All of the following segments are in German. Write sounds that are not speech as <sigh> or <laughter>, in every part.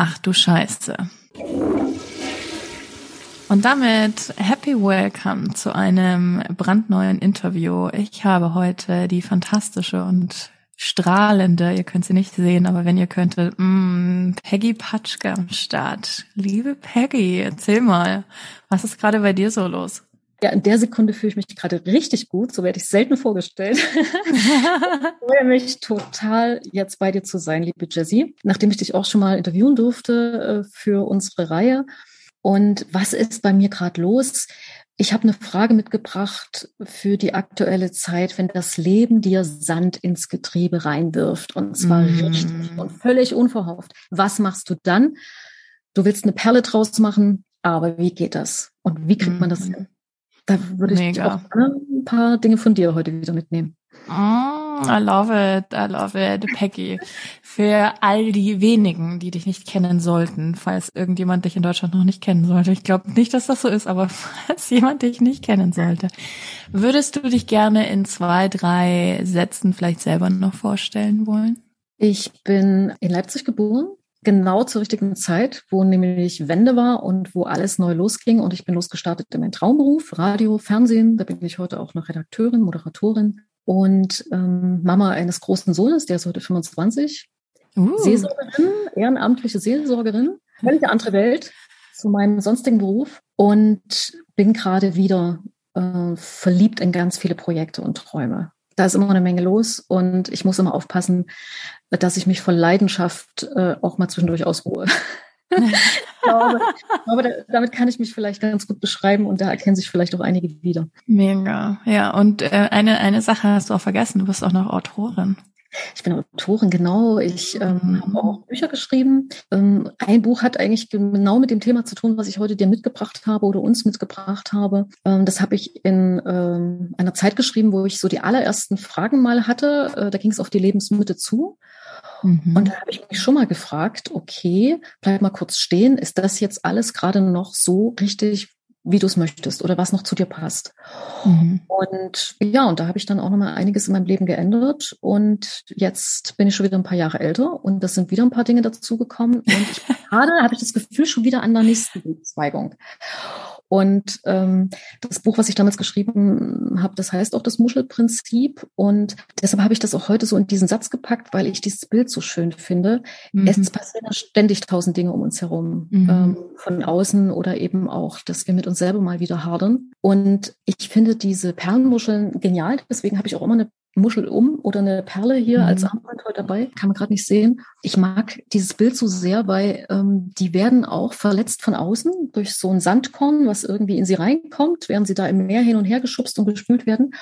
Ach du Scheiße. Und damit happy welcome zu einem brandneuen Interview. Ich habe heute die fantastische und strahlende, ihr könnt sie nicht sehen, aber wenn ihr könntet, mh, Peggy Patschke am Start. Liebe Peggy, erzähl mal, was ist gerade bei dir so los? Ja, in der Sekunde fühle ich mich gerade richtig gut. So werde ich selten vorgestellt. <laughs> ich freue mich total, jetzt bei dir zu sein, liebe Jessie. Nachdem ich dich auch schon mal interviewen durfte äh, für unsere Reihe. Und was ist bei mir gerade los? Ich habe eine Frage mitgebracht für die aktuelle Zeit, wenn das Leben dir Sand ins Getriebe reinwirft. Und zwar mm. richtig und völlig unverhofft. Was machst du dann? Du willst eine Perle draus machen, aber wie geht das? Und wie kriegt man das mm. hin? Da würde ich Mega. auch ein paar Dinge von dir heute wieder mitnehmen. Oh, I love it, I love it, Peggy. Für all die wenigen, die dich nicht kennen sollten, falls irgendjemand dich in Deutschland noch nicht kennen sollte. Ich glaube nicht, dass das so ist, aber <laughs> falls jemand dich nicht kennen sollte, würdest du dich gerne in zwei, drei Sätzen vielleicht selber noch vorstellen wollen? Ich bin in Leipzig geboren, genau zur richtigen Zeit, wo nämlich Wende war und wo alles neu losging. Und ich bin losgestartet in meinen Traumberuf, Radio, Fernsehen. Da bin ich heute auch noch Redakteurin, Moderatorin und ähm, Mama eines großen Sohnes, der ist heute 25. Uh. Seelsorgerin, ehrenamtliche Seelsorgerin, völlig andere Welt zu meinem sonstigen Beruf und bin gerade wieder äh, verliebt in ganz viele Projekte und Träume. Da ist immer eine Menge los und ich muss immer aufpassen, dass ich mich vor Leidenschaft äh, auch mal zwischendurch ausruhe. <laughs> ich glaube, aber damit kann ich mich vielleicht ganz gut beschreiben und da erkennen sich vielleicht auch einige wieder. Mega, ja. Und äh, eine, eine Sache hast du auch vergessen, du bist auch noch Autorin. Ich bin Autorin, genau. Ich ähm, habe auch Bücher geschrieben. Ähm, ein Buch hat eigentlich genau mit dem Thema zu tun, was ich heute dir mitgebracht habe oder uns mitgebracht habe. Ähm, das habe ich in ähm, einer Zeit geschrieben, wo ich so die allerersten Fragen mal hatte. Äh, da ging es auf die Lebensmitte zu. Mhm. Und da habe ich mich schon mal gefragt, okay, bleib mal kurz stehen, ist das jetzt alles gerade noch so richtig, wie du es möchtest oder was noch zu dir passt. Mhm. Und ja, und da habe ich dann auch nochmal einiges in meinem Leben geändert. Und jetzt bin ich schon wieder ein paar Jahre älter und das sind wieder ein paar Dinge dazugekommen. Und gerade <laughs> habe ich das Gefühl schon wieder an der nächsten Zweigung. Und ähm, das Buch, was ich damals geschrieben habe, das heißt auch das Muschelprinzip. Und deshalb habe ich das auch heute so in diesen Satz gepackt, weil ich dieses Bild so schön finde. Mhm. Es passieren ständig tausend Dinge um uns herum, mhm. ähm, von außen oder eben auch, dass wir mit uns selber mal wieder hadern. Und ich finde diese Perlenmuscheln genial. Deswegen habe ich auch immer eine Muschel um oder eine Perle hier mhm. als Armband heute dabei. Kann man gerade nicht sehen. Ich mag dieses Bild so sehr, weil ähm, die werden auch verletzt von außen durch so ein Sandkorn, was irgendwie in sie reinkommt, während sie da im Meer hin und her geschubst und gespült werden.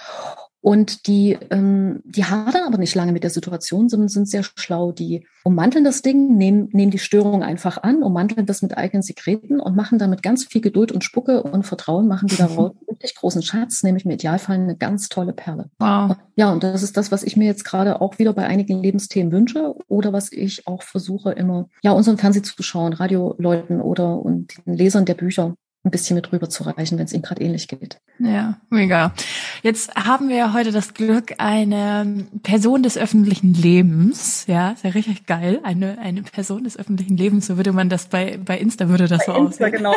Und die, ähm, die hadern aber nicht lange mit der Situation, sondern sind sehr schlau. Die ummanteln das Ding, nehmen, nehmen die Störung einfach an, ummanteln das mit eigenen Sekreten und machen damit ganz viel Geduld und Spucke und Vertrauen, machen die daraus <laughs> einen richtig großen Schatz, nämlich im Idealfall eine ganz tolle Perle. Wow. Ja, und das ist das, was ich mir jetzt gerade auch wieder bei einigen Lebensthemen wünsche oder was ich auch versuche immer, ja, unseren Fernsehen zu schauen, Radioleuten oder und den Lesern der Bücher ein bisschen mit rüber zu reichen, wenn es ihnen gerade ähnlich geht. Ja, mega. Jetzt haben wir ja heute das Glück, eine Person des öffentlichen Lebens, ja, ist ja richtig geil, eine, eine Person des öffentlichen Lebens, so würde man das bei, bei Insta würde das bei so Insta, aussehen. genau.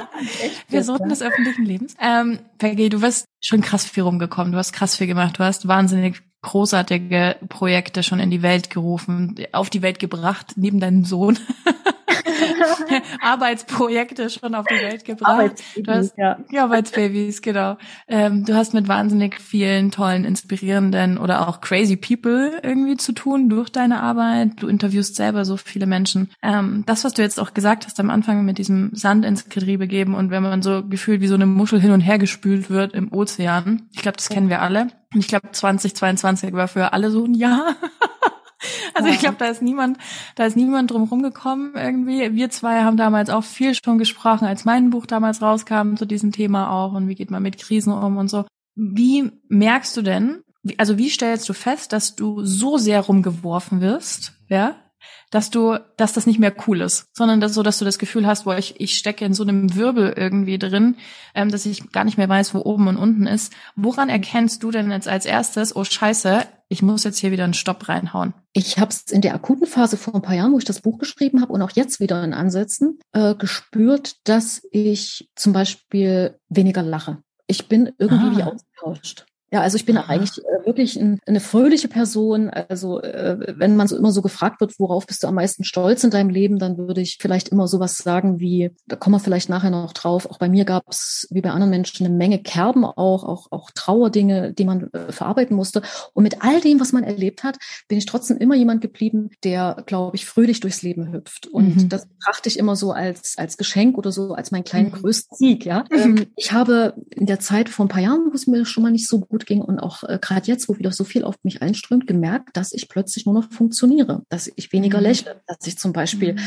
<laughs> Person des öffentlichen Lebens. Ähm, Peggy, du wirst schon krass viel rumgekommen, du hast krass viel gemacht, du hast wahnsinnig großartige Projekte schon in die Welt gerufen, auf die Welt gebracht, neben deinem Sohn. <laughs> <laughs> Arbeitsprojekte schon auf die Welt gebracht. Arbeitsbabys, du hast, ja. ja. Arbeitsbabys, genau. Ähm, du hast mit wahnsinnig vielen tollen, inspirierenden oder auch crazy people irgendwie zu tun durch deine Arbeit. Du interviewst selber so viele Menschen. Ähm, das, was du jetzt auch gesagt hast am Anfang mit diesem Sand ins Getriebe geben und wenn man so gefühlt wie so eine Muschel hin und her gespült wird im Ozean. Ich glaube, das kennen wir alle. Und ich glaube, 2022 war für alle so ein Jahr. <laughs> Also ich glaube, da ist niemand, da ist niemand drum rumgekommen irgendwie. Wir zwei haben damals auch viel schon gesprochen, als mein Buch damals rauskam zu diesem Thema auch und wie geht man mit Krisen um und so. Wie merkst du denn, also wie stellst du fest, dass du so sehr rumgeworfen wirst, ja, dass du, dass das nicht mehr cool ist, sondern dass, so, dass du das Gefühl hast, wo ich, ich stecke in so einem Wirbel irgendwie drin, ähm, dass ich gar nicht mehr weiß, wo oben und unten ist. Woran erkennst du denn jetzt als erstes, oh Scheiße, ich muss jetzt hier wieder einen Stopp reinhauen? Ich habe es in der akuten Phase vor ein paar Jahren, wo ich das Buch geschrieben habe und auch jetzt wieder in Ansätzen, äh, gespürt, dass ich zum Beispiel weniger lache. Ich bin irgendwie ah. wie ausgetauscht. Ja, also ich bin Aha. eigentlich äh, wirklich ein, eine fröhliche Person. Also äh, wenn man so immer so gefragt wird, worauf bist du am meisten stolz in deinem Leben, dann würde ich vielleicht immer sowas sagen wie, da kommen wir vielleicht nachher noch drauf. Auch bei mir gab es, wie bei anderen Menschen, eine Menge Kerben auch, auch, auch Trauerdinge, die man äh, verarbeiten musste. Und mit all dem, was man erlebt hat, bin ich trotzdem immer jemand geblieben, der, glaube ich, fröhlich durchs Leben hüpft. Und mhm. das brachte ich immer so als, als Geschenk oder so, als meinen kleinen mhm. größten Sieg. Ja, ähm, ich habe in der Zeit vor ein paar Jahren, wo es mir schon mal nicht so gut gut ging und auch äh, gerade jetzt, wo wieder so viel auf mich einströmt, gemerkt, dass ich plötzlich nur noch funktioniere, dass ich weniger mhm. lächle, dass ich zum Beispiel mhm.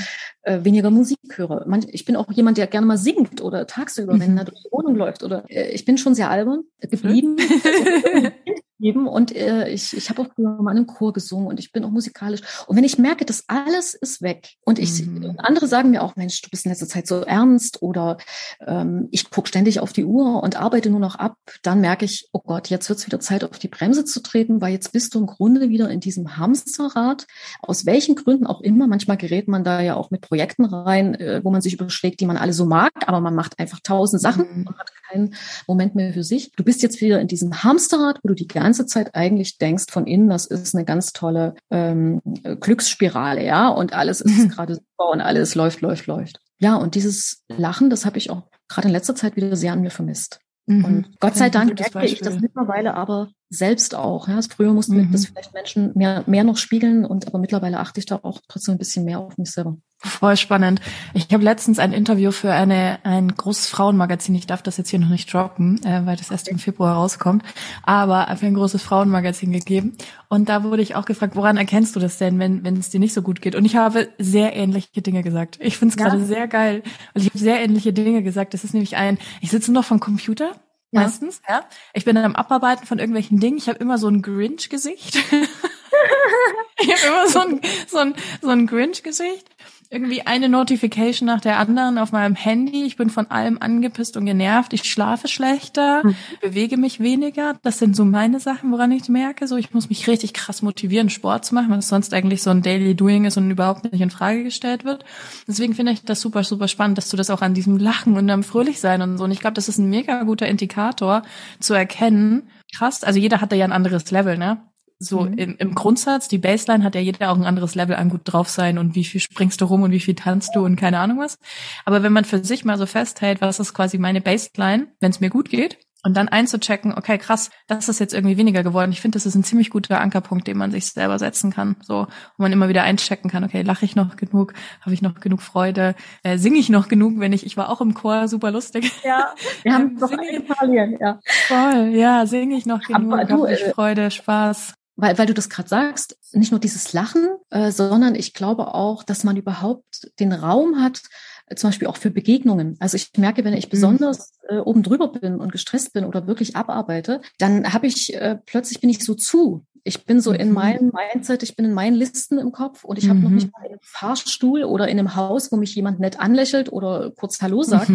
äh, weniger Musik höre. Man, ich bin auch jemand, der gerne mal singt oder tagsüber, mhm. wenn er durch die Wohnung läuft oder äh, ich bin schon sehr albern geblieben. <laughs> geben und äh, ich, ich habe auch früher mal einen Chor gesungen und ich bin auch musikalisch. Und wenn ich merke, das alles ist weg und ich mhm. andere sagen mir auch, Mensch, du bist in letzter Zeit so ernst oder ähm, ich gucke ständig auf die Uhr und arbeite nur noch ab, dann merke ich, oh Gott, jetzt wird es wieder Zeit, auf die Bremse zu treten, weil jetzt bist du im Grunde wieder in diesem Hamsterrad, aus welchen Gründen auch immer. Manchmal gerät man da ja auch mit Projekten rein, äh, wo man sich überschlägt, die man alle so mag, aber man macht einfach tausend Sachen mhm. und hat keinen Moment mehr für sich. Du bist jetzt wieder in diesem Hamsterrad, wo du die ganze Zeit eigentlich denkst von innen, das ist eine ganz tolle ähm, Glücksspirale, ja, und alles ist <laughs> gerade super und alles läuft, läuft, läuft. Ja, und dieses Lachen, das habe ich auch gerade in letzter Zeit wieder sehr an mir vermisst. Mhm. Und Gott sei Dank merke ich das mittlerweile aber selbst auch. Ja, früher mussten mhm. das vielleicht Menschen mehr, mehr noch spiegeln und aber mittlerweile achte ich da auch trotzdem ein bisschen mehr auf mich selber. Voll spannend. Ich habe letztens ein Interview für eine ein großes Frauenmagazin. Ich darf das jetzt hier noch nicht droppen, äh, weil das erst im Februar rauskommt. Aber für ein großes Frauenmagazin gegeben. Und da wurde ich auch gefragt, woran erkennst du das denn, wenn wenn es dir nicht so gut geht? Und ich habe sehr ähnliche Dinge gesagt. Ich finde es gerade ja. sehr geil. Und ich habe sehr ähnliche Dinge gesagt. Das ist nämlich ein, ich sitze noch vom Computer ja. meistens, ja. Ich bin dann am Abarbeiten von irgendwelchen Dingen. Ich habe immer so ein Grinch-Gesicht. <laughs> ich habe immer so ein, so ein, so ein Grinch-Gesicht irgendwie eine Notification nach der anderen auf meinem Handy. Ich bin von allem angepisst und genervt. Ich schlafe schlechter, mhm. bewege mich weniger. Das sind so meine Sachen, woran ich merke. So, ich muss mich richtig krass motivieren, Sport zu machen, weil das sonst eigentlich so ein Daily Doing ist und überhaupt nicht in Frage gestellt wird. Deswegen finde ich das super, super spannend, dass du das auch an diesem Lachen und am Fröhlichsein und so. Und ich glaube, das ist ein mega guter Indikator zu erkennen. Krass, also jeder hat da ja ein anderes Level, ne? So mhm. in, im Grundsatz, die Baseline hat ja jeder auch ein anderes Level an gut drauf sein und wie viel springst du rum und wie viel tanzt du und keine Ahnung was. Aber wenn man für sich mal so festhält, was ist quasi meine Baseline, wenn es mir gut geht, und dann einzuchecken, okay, krass, das ist jetzt irgendwie weniger geworden. Ich finde, das ist ein ziemlich guter Ankerpunkt, den man sich selber setzen kann, so, wo man immer wieder einchecken kann, okay, lache ich noch genug, habe ich noch genug Freude, äh, singe ich noch genug, wenn ich, ich war auch im Chor super lustig. Ja, <laughs> wir haben doch Italien, ja. Voll, ja, singe ich noch genug, habe ich äh, Freude, Spaß weil, weil du das gerade sagst, nicht nur dieses Lachen, äh, sondern ich glaube auch, dass man überhaupt den Raum hat, äh, zum Beispiel auch für Begegnungen. Also ich merke, wenn ich mhm. besonders äh, oben drüber bin und gestresst bin oder wirklich abarbeite, dann habe ich äh, plötzlich bin ich so zu. Ich bin so in mhm. meinem Mindset, ich bin in meinen Listen im Kopf und ich habe noch nicht mhm. mal einen Fahrstuhl oder in einem Haus, wo mich jemand nett anlächelt oder kurz Hallo sagt.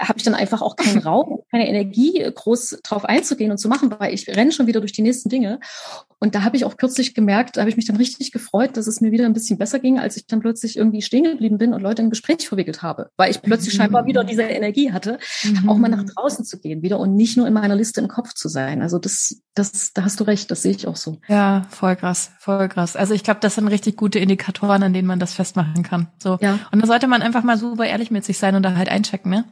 Mhm habe ich dann einfach auch keinen <laughs> Raum, keine Energie, groß drauf einzugehen und zu machen, weil ich renne schon wieder durch die nächsten Dinge. Und da habe ich auch kürzlich gemerkt, da habe ich mich dann richtig gefreut, dass es mir wieder ein bisschen besser ging, als ich dann plötzlich irgendwie stehen geblieben bin und Leute in ein Gespräch verwickelt habe, weil ich plötzlich mhm. scheinbar wieder diese Energie hatte, mhm. auch mal nach draußen zu gehen wieder und nicht nur in meiner Liste im Kopf zu sein. Also das, das, da hast du recht, das sehe ich auch so. Ja, voll krass, voll krass. Also ich glaube, das sind richtig gute Indikatoren, an denen man das festmachen kann. So. Ja. Und da sollte man einfach mal super ehrlich mit sich sein und da halt einchecken, ne?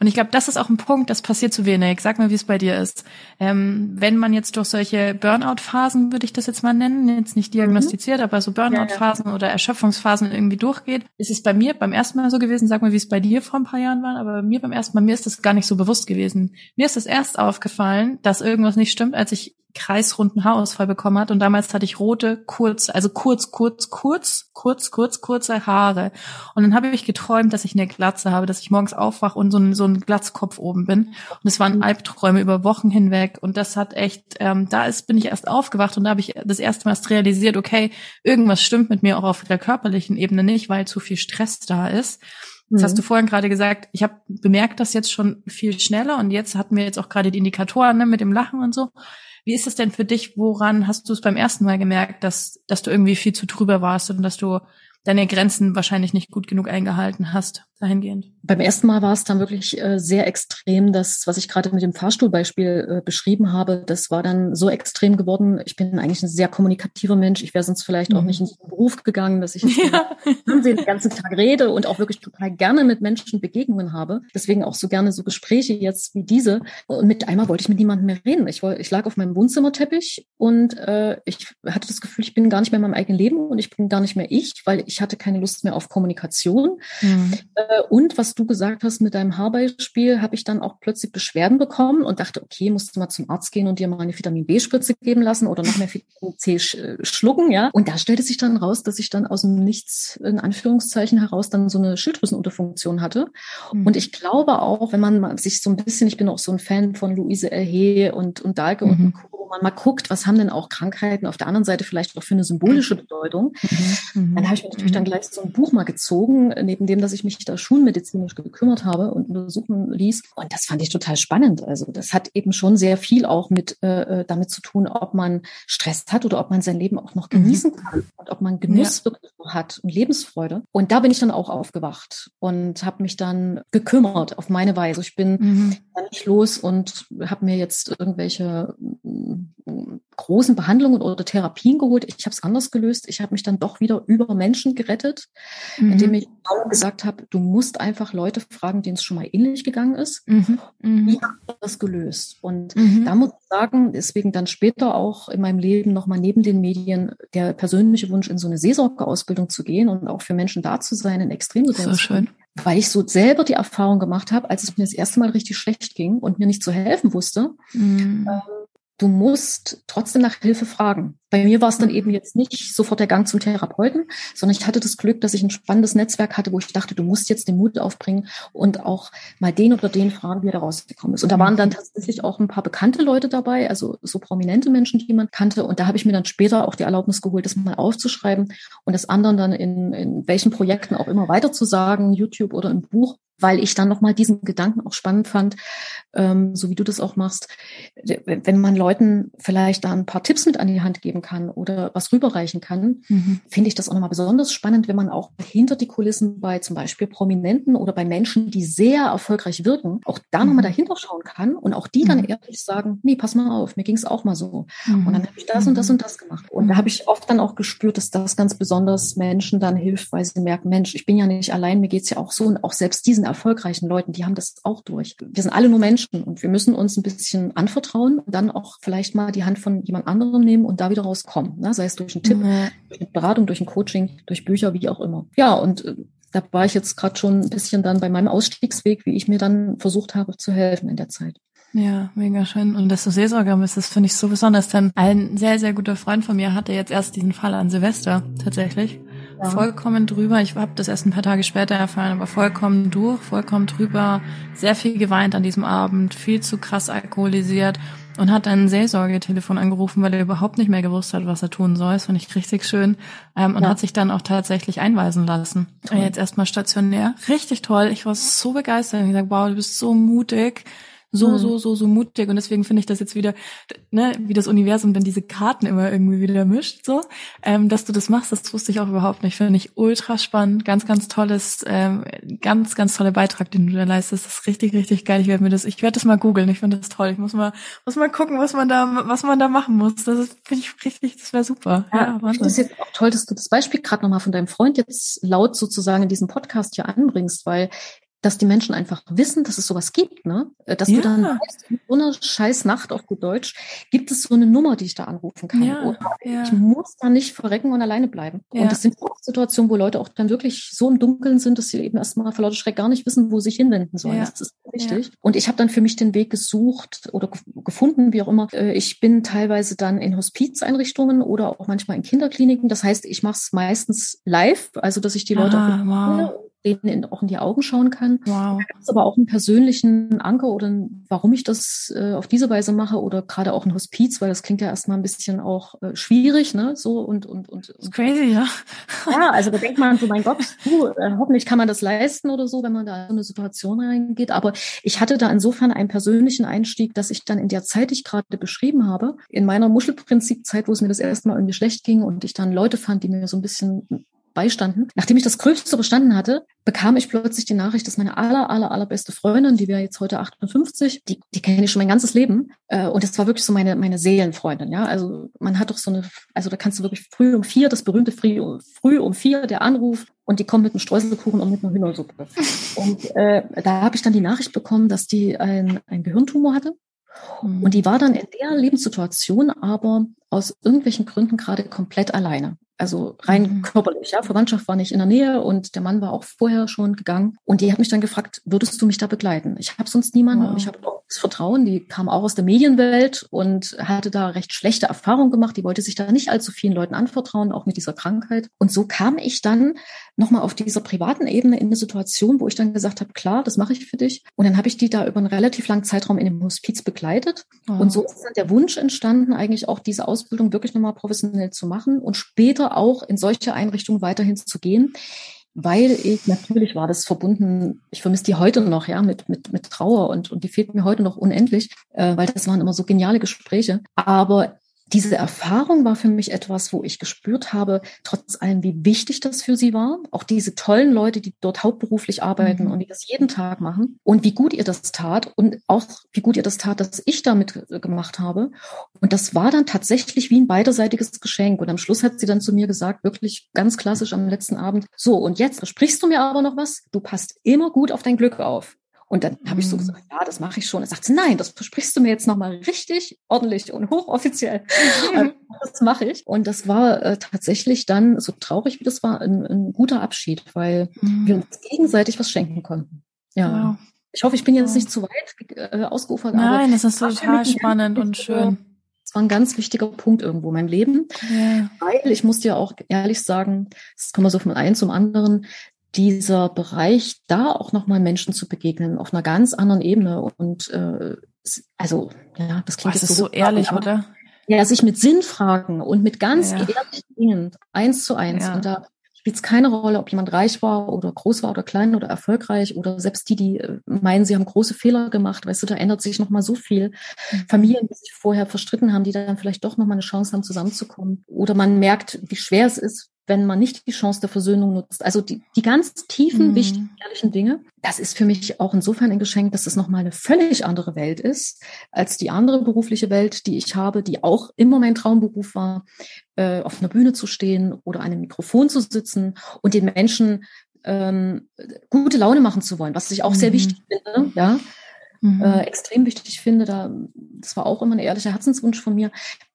Und ich glaube, das ist auch ein Punkt, das passiert zu wenig. Sag mal, wie es bei dir ist. Ähm, wenn man jetzt durch solche Burnout-Phasen würde ich das jetzt mal nennen, jetzt nicht diagnostiziert, mhm. aber so Burnout-Phasen ja, ja. oder Erschöpfungsphasen irgendwie durchgeht, ist es bei mir beim ersten Mal so gewesen, sag mal, wie es bei dir vor ein paar Jahren war, aber bei mir beim ersten Mal, mir ist das gar nicht so bewusst gewesen. Mir ist das erst aufgefallen, dass irgendwas nicht stimmt, als ich kreisrunden Haarausfall bekommen hat und damals hatte ich rote, kurz, also kurz, kurz, kurz, kurz, kurz, kurze Haare. Und dann habe ich geträumt, dass ich eine Glatze habe, dass ich morgens aufwache und so ein, so ein Glatzkopf oben bin. Und es waren Albträume über Wochen hinweg. Und das hat echt, ähm, da ist, bin ich erst aufgewacht und da habe ich das erste Mal erst realisiert, okay, irgendwas stimmt mit mir auch auf der körperlichen Ebene nicht, weil zu viel Stress da ist. Das hast du mhm. vorhin gerade gesagt, ich habe bemerkt das jetzt schon viel schneller und jetzt hatten wir jetzt auch gerade die Indikatoren ne, mit dem Lachen und so. Wie ist es denn für dich? Woran hast du es beim ersten Mal gemerkt, dass, dass du irgendwie viel zu drüber warst und dass du deine Grenzen wahrscheinlich nicht gut genug eingehalten hast? Dahingehend? Beim ersten Mal war es dann wirklich äh, sehr extrem, das, was ich gerade mit dem Fahrstuhlbeispiel äh, beschrieben habe, das war dann so extrem geworden. Ich bin eigentlich ein sehr kommunikativer Mensch. Ich wäre sonst vielleicht mhm. auch nicht in den Beruf gegangen, dass ich <laughs> ja. den ganzen Tag rede und auch wirklich total gerne mit Menschen Begegnungen habe. Deswegen auch so gerne so Gespräche jetzt wie diese. Und mit einmal wollte ich mit niemandem mehr reden. Ich, ich lag auf meinem Wohnzimmerteppich und äh, ich hatte das Gefühl, ich bin gar nicht mehr in meinem eigenen Leben und ich bin gar nicht mehr ich, weil ich hatte keine Lust mehr auf Kommunikation. Mhm. Und was du gesagt hast mit deinem Haarbeispiel, habe ich dann auch plötzlich Beschwerden bekommen und dachte, okay, musst du mal zum Arzt gehen und dir mal eine Vitamin B-Spritze geben lassen oder noch mehr Vitamin C äh, schlucken, ja. Und da stellte sich dann raus, dass ich dann aus dem Nichts, in Anführungszeichen heraus, dann so eine Schilddrüsenunterfunktion hatte. Mhm. Und ich glaube auch, wenn man sich so ein bisschen, ich bin auch so ein Fan von Luise Erhe und, und Dahlke mhm. und wo man mal guckt, was haben denn auch Krankheiten auf der anderen Seite vielleicht auch für eine symbolische Bedeutung. Mhm. mhm. Dann habe ich mir natürlich dann mhm. gleich so ein Buch mal gezogen, neben dem, dass ich mich da schulmedizinisch gekümmert habe und untersuchen ließ. Und das fand ich total spannend. Also das hat eben schon sehr viel auch mit äh, äh damit zu tun, ob man Stress hat oder ob man sein Leben auch noch mhm. genießen mhm. kann und ob man Genuss ja. wirklich hat und Lebensfreude. Und da bin ich dann auch aufgewacht und habe mich dann gekümmert auf meine Weise. Ich bin mhm. dann nicht los und habe mir jetzt irgendwelche großen Behandlungen oder Therapien geholt. Ich habe es anders gelöst. Ich habe mich dann doch wieder über Menschen gerettet, mhm. indem ich gesagt habe, du musst einfach Leute fragen, denen es schon mal ähnlich gegangen ist. Mhm. Mhm. Wie haben das gelöst? Und mhm. da muss ich sagen, deswegen dann später auch in meinem Leben nochmal neben den Medien der persönliche Wunsch, in so eine Seelsorgeausbildung zu gehen und auch für Menschen da zu sein in Extremsituationen. So schön weil ich so selber die Erfahrung gemacht habe, als es mir das erste Mal richtig schlecht ging und mir nicht zu helfen wusste, mhm. ähm, du musst trotzdem nach Hilfe fragen. Bei mir war es dann eben jetzt nicht sofort der Gang zum Therapeuten, sondern ich hatte das Glück, dass ich ein spannendes Netzwerk hatte, wo ich dachte, du musst jetzt den Mut aufbringen und auch mal den oder den fragen, wie er da rausgekommen ist. Und da waren dann tatsächlich auch ein paar bekannte Leute dabei, also so prominente Menschen, die man kannte. Und da habe ich mir dann später auch die Erlaubnis geholt, das mal aufzuschreiben und das anderen dann in, in welchen Projekten auch immer weiterzusagen, YouTube oder im Buch weil ich dann nochmal diesen Gedanken auch spannend fand, ähm, so wie du das auch machst, wenn man Leuten vielleicht da ein paar Tipps mit an die Hand geben kann oder was rüberreichen kann, mhm. finde ich das auch nochmal besonders spannend, wenn man auch hinter die Kulissen bei zum Beispiel Prominenten oder bei Menschen, die sehr erfolgreich wirken, auch da mhm. nochmal dahinter schauen kann und auch die dann mhm. ehrlich sagen, nee, pass mal auf, mir ging es auch mal so. Mhm. Und dann habe ich das und das mhm. und das gemacht. Und da habe ich oft dann auch gespürt, dass das ganz besonders Menschen dann hilft, weil sie merken, Mensch, ich bin ja nicht allein, mir geht's ja auch so und auch selbst diesen erfolgreichen Leuten, die haben das auch durch. Wir sind alle nur Menschen und wir müssen uns ein bisschen anvertrauen und dann auch vielleicht mal die Hand von jemand anderem nehmen und da wieder rauskommen. Ne? Sei es durch einen Tipp, mhm. durch eine Beratung, durch ein Coaching, durch Bücher, wie auch immer. Ja, und äh, da war ich jetzt gerade schon ein bisschen dann bei meinem Ausstiegsweg, wie ich mir dann versucht habe zu helfen in der Zeit. Ja, mega schön. Und dass du Seelsorger bist, das finde ich so besonders, denn ein sehr, sehr guter Freund von mir hatte jetzt erst diesen Fall an Silvester tatsächlich ja. vollkommen drüber. Ich habe das erst ein paar Tage später erfahren, aber vollkommen durch, vollkommen drüber, sehr viel geweint an diesem Abend, viel zu krass alkoholisiert und hat dann ein Seelsorgetelefon angerufen, weil er überhaupt nicht mehr gewusst hat, was er tun soll. Das fand ich richtig schön. Ähm, und ja. hat sich dann auch tatsächlich einweisen lassen. Toll. Jetzt erstmal stationär. Richtig toll. Ich war so begeistert. Ich gesagt, wow, du bist so mutig so, mhm. so, so, so mutig. Und deswegen finde ich das jetzt wieder, ne, wie das Universum dann diese Karten immer irgendwie wieder mischt, so. Ähm, dass du das machst, das wusste ich auch überhaupt nicht. Finde ich ultra spannend. Ganz, ganz tolles, ähm, ganz, ganz toller Beitrag, den du da leistest. Das ist richtig, richtig geil. Ich werde mir das, ich werde das mal googeln. Ich finde das toll. Ich muss mal, muss mal gucken, was man da, was man da machen muss. Das finde ich richtig, das wäre super. Ja, ja das ist jetzt auch toll, dass du das Beispiel gerade nochmal von deinem Freund jetzt laut sozusagen in diesem Podcast hier anbringst, weil dass die Menschen einfach wissen, dass es sowas gibt, ne? Äh, dass ja. du dann weißt, in so einer scheiß Nacht auf gut Deutsch gibt es so eine Nummer, die ich da anrufen kann. Ja, ja. ich muss da nicht verrecken und alleine bleiben. Und das sind auch Situationen, wo Leute auch dann wirklich so im Dunkeln sind, dass sie eben erstmal vor lauter Schreck gar nicht wissen, wo sie sich hinwenden sollen. Das ist wichtig. Und ich habe dann für mich den Weg gesucht oder gefunden, wie auch immer. Äh, ich bin teilweise dann in Hospizeinrichtungen oder auch manchmal in Kinderkliniken. Das heißt, ich mache es meistens live, also dass ich die Leute ah, auch wow denen in, auch in die Augen schauen kann. Wow. Da gibt's aber auch einen persönlichen Anker oder ein, warum ich das äh, auf diese Weise mache oder gerade auch ein Hospiz, weil das klingt ja erstmal ein bisschen auch äh, schwierig, ne? So und und und, und crazy, ja. Ja, also da denkt man so, mein Gott, du, äh, hoffentlich kann man das leisten oder so, wenn man da in eine Situation reingeht. Aber ich hatte da insofern einen persönlichen Einstieg, dass ich dann in der Zeit, die ich gerade beschrieben habe, in meiner Muschelprinzipzeit, wo es mir das erste Mal irgendwie schlecht ging und ich dann Leute fand, die mir so ein bisschen beistanden. Nachdem ich das Größte bestanden hatte, bekam ich plötzlich die Nachricht, dass meine aller, aller, allerbeste Freundin, die wäre jetzt heute 58, die, die kenne ich schon mein ganzes Leben. Äh, und das war wirklich so meine, meine Seelenfreundin, ja. Also man hat doch so eine, also da kannst du wirklich früh um vier, das berühmte früh, früh um vier, der Anruf, und die kommt mit einem Streuselkuchen und mit einer Hühnersuppe. <laughs> Und äh, da habe ich dann die Nachricht bekommen, dass die ein, ein Gehirntumor hatte. Und die war dann in der Lebenssituation aber aus irgendwelchen Gründen gerade komplett alleine. Also rein mhm. körperlich, ja. Verwandtschaft war nicht in der Nähe und der Mann war auch vorher schon gegangen. Und die hat mich dann gefragt, würdest du mich da begleiten? Ich habe sonst niemanden wow. und ich habe auch das Vertrauen. Die kam auch aus der Medienwelt und hatte da recht schlechte Erfahrungen gemacht. Die wollte sich da nicht allzu vielen Leuten anvertrauen, auch mit dieser Krankheit. Und so kam ich dann nochmal auf dieser privaten Ebene in eine Situation, wo ich dann gesagt habe, klar, das mache ich für dich. Und dann habe ich die da über einen relativ langen Zeitraum in dem Hospiz begleitet. Wow. Und so ist dann der Wunsch entstanden, eigentlich auch diese Ausbildung wirklich nochmal professionell zu machen und später später auch in solche Einrichtungen weiterhin zu gehen, weil ich natürlich war das verbunden, ich vermisse die heute noch, ja, mit, mit, mit Trauer und, und die fehlt mir heute noch unendlich, äh, weil das waren immer so geniale Gespräche. Aber diese Erfahrung war für mich etwas, wo ich gespürt habe, trotz allem, wie wichtig das für sie war. Auch diese tollen Leute, die dort hauptberuflich arbeiten mhm. und die das jeden Tag machen und wie gut ihr das tat und auch wie gut ihr das tat, dass ich damit gemacht habe. Und das war dann tatsächlich wie ein beiderseitiges Geschenk. Und am Schluss hat sie dann zu mir gesagt, wirklich ganz klassisch am letzten Abend, so, und jetzt versprichst du mir aber noch was? Du passt immer gut auf dein Glück auf. Und dann habe ich so mhm. gesagt, ja, das mache ich schon. Und sagt sie, nein, das versprichst du mir jetzt nochmal richtig ordentlich und hochoffiziell. Mhm. <laughs> das mache ich. Und das war äh, tatsächlich dann, so traurig wie das war, ein, ein guter Abschied, weil mhm. wir uns gegenseitig was schenken konnten. Ja. Wow. Ich hoffe, ich bin jetzt nicht zu weit äh, ausgeufert. Nein, das ist total spannend und schön. Das war ein ganz wichtiger Punkt irgendwo in meinem Leben, ja. weil ich muss dir auch ehrlich sagen, das kommen wir so von einem zum anderen, dieser Bereich, da auch nochmal Menschen zu begegnen, auf einer ganz anderen Ebene. Und äh, also, ja, das klingt Boah, jetzt so, so ehrlich, aber, oder? Ja, sich mit Sinn fragen und mit ganz ja. ehrlichen Dingen, eins zu eins. Ja. Und da spielt es keine Rolle, ob jemand reich war oder groß war oder klein oder erfolgreich oder selbst die, die äh, meinen, sie haben große Fehler gemacht. Weißt du, da ändert sich nochmal so viel. Mhm. Familien, die sich vorher verstritten haben, die dann vielleicht doch nochmal eine Chance haben, zusammenzukommen. Oder man merkt, wie schwer es ist, wenn man nicht die Chance der Versöhnung nutzt. Also die, die ganz tiefen, mhm. wichtigen, ehrlichen Dinge, das ist für mich auch insofern ein Geschenk, dass es nochmal eine völlig andere Welt ist als die andere berufliche Welt, die ich habe, die auch immer mein Traumberuf war, äh, auf einer Bühne zu stehen oder einem Mikrofon zu sitzen und den Menschen ähm, gute Laune machen zu wollen, was ich auch mhm. sehr wichtig finde, ja. Mhm. Äh, extrem wichtig finde, da, das war auch immer ein ehrlicher Herzenswunsch von mir,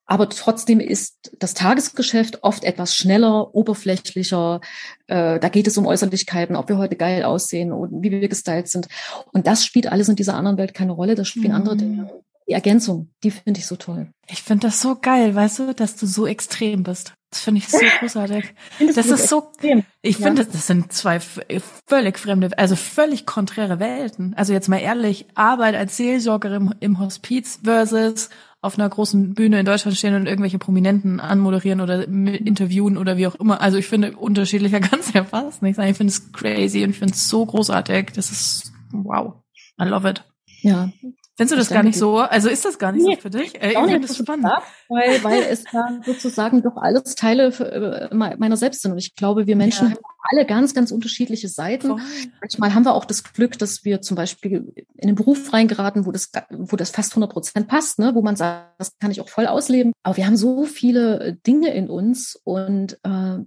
aber trotzdem ist das Tagesgeschäft oft etwas schneller, oberflächlicher. Äh, da geht es um Äußerlichkeiten, ob wir heute geil aussehen und wie wir gestylt sind. Und das spielt alles in dieser anderen Welt keine Rolle. Das spielen mhm. andere Dinge. Die Ergänzung, die finde ich so toll. Ich finde das so geil, weißt du, dass du so extrem bist. Das finde ich so <laughs> großartig. das ist so, extrem. ich finde, ja. das sind zwei völlig fremde, also völlig konträre Welten. Also jetzt mal ehrlich, Arbeit als Seelsorgerin im Hospiz versus auf einer großen Bühne in Deutschland stehen und irgendwelche Prominenten anmoderieren oder interviewen oder wie auch immer. Also ich finde, unterschiedlicher <laughs> kann es ja fast nicht sein. Ich finde es crazy und ich finde es so großartig. Das ist wow. I love it. Ja, Findest du das gar nicht so? Also ist das gar nicht nee, so für dich? Äh, ich finde das spannend. Klar, weil, weil es da sozusagen doch alles Teile für, äh, meiner selbst sind. Und ich glaube, wir Menschen ja. haben alle ganz, ganz unterschiedliche Seiten. Voll. Manchmal haben wir auch das Glück, dass wir zum Beispiel in einen Beruf reingeraten, wo das, wo das fast 100 Prozent passt, ne? wo man sagt, das kann ich auch voll ausleben. Aber wir haben so viele Dinge in uns und äh,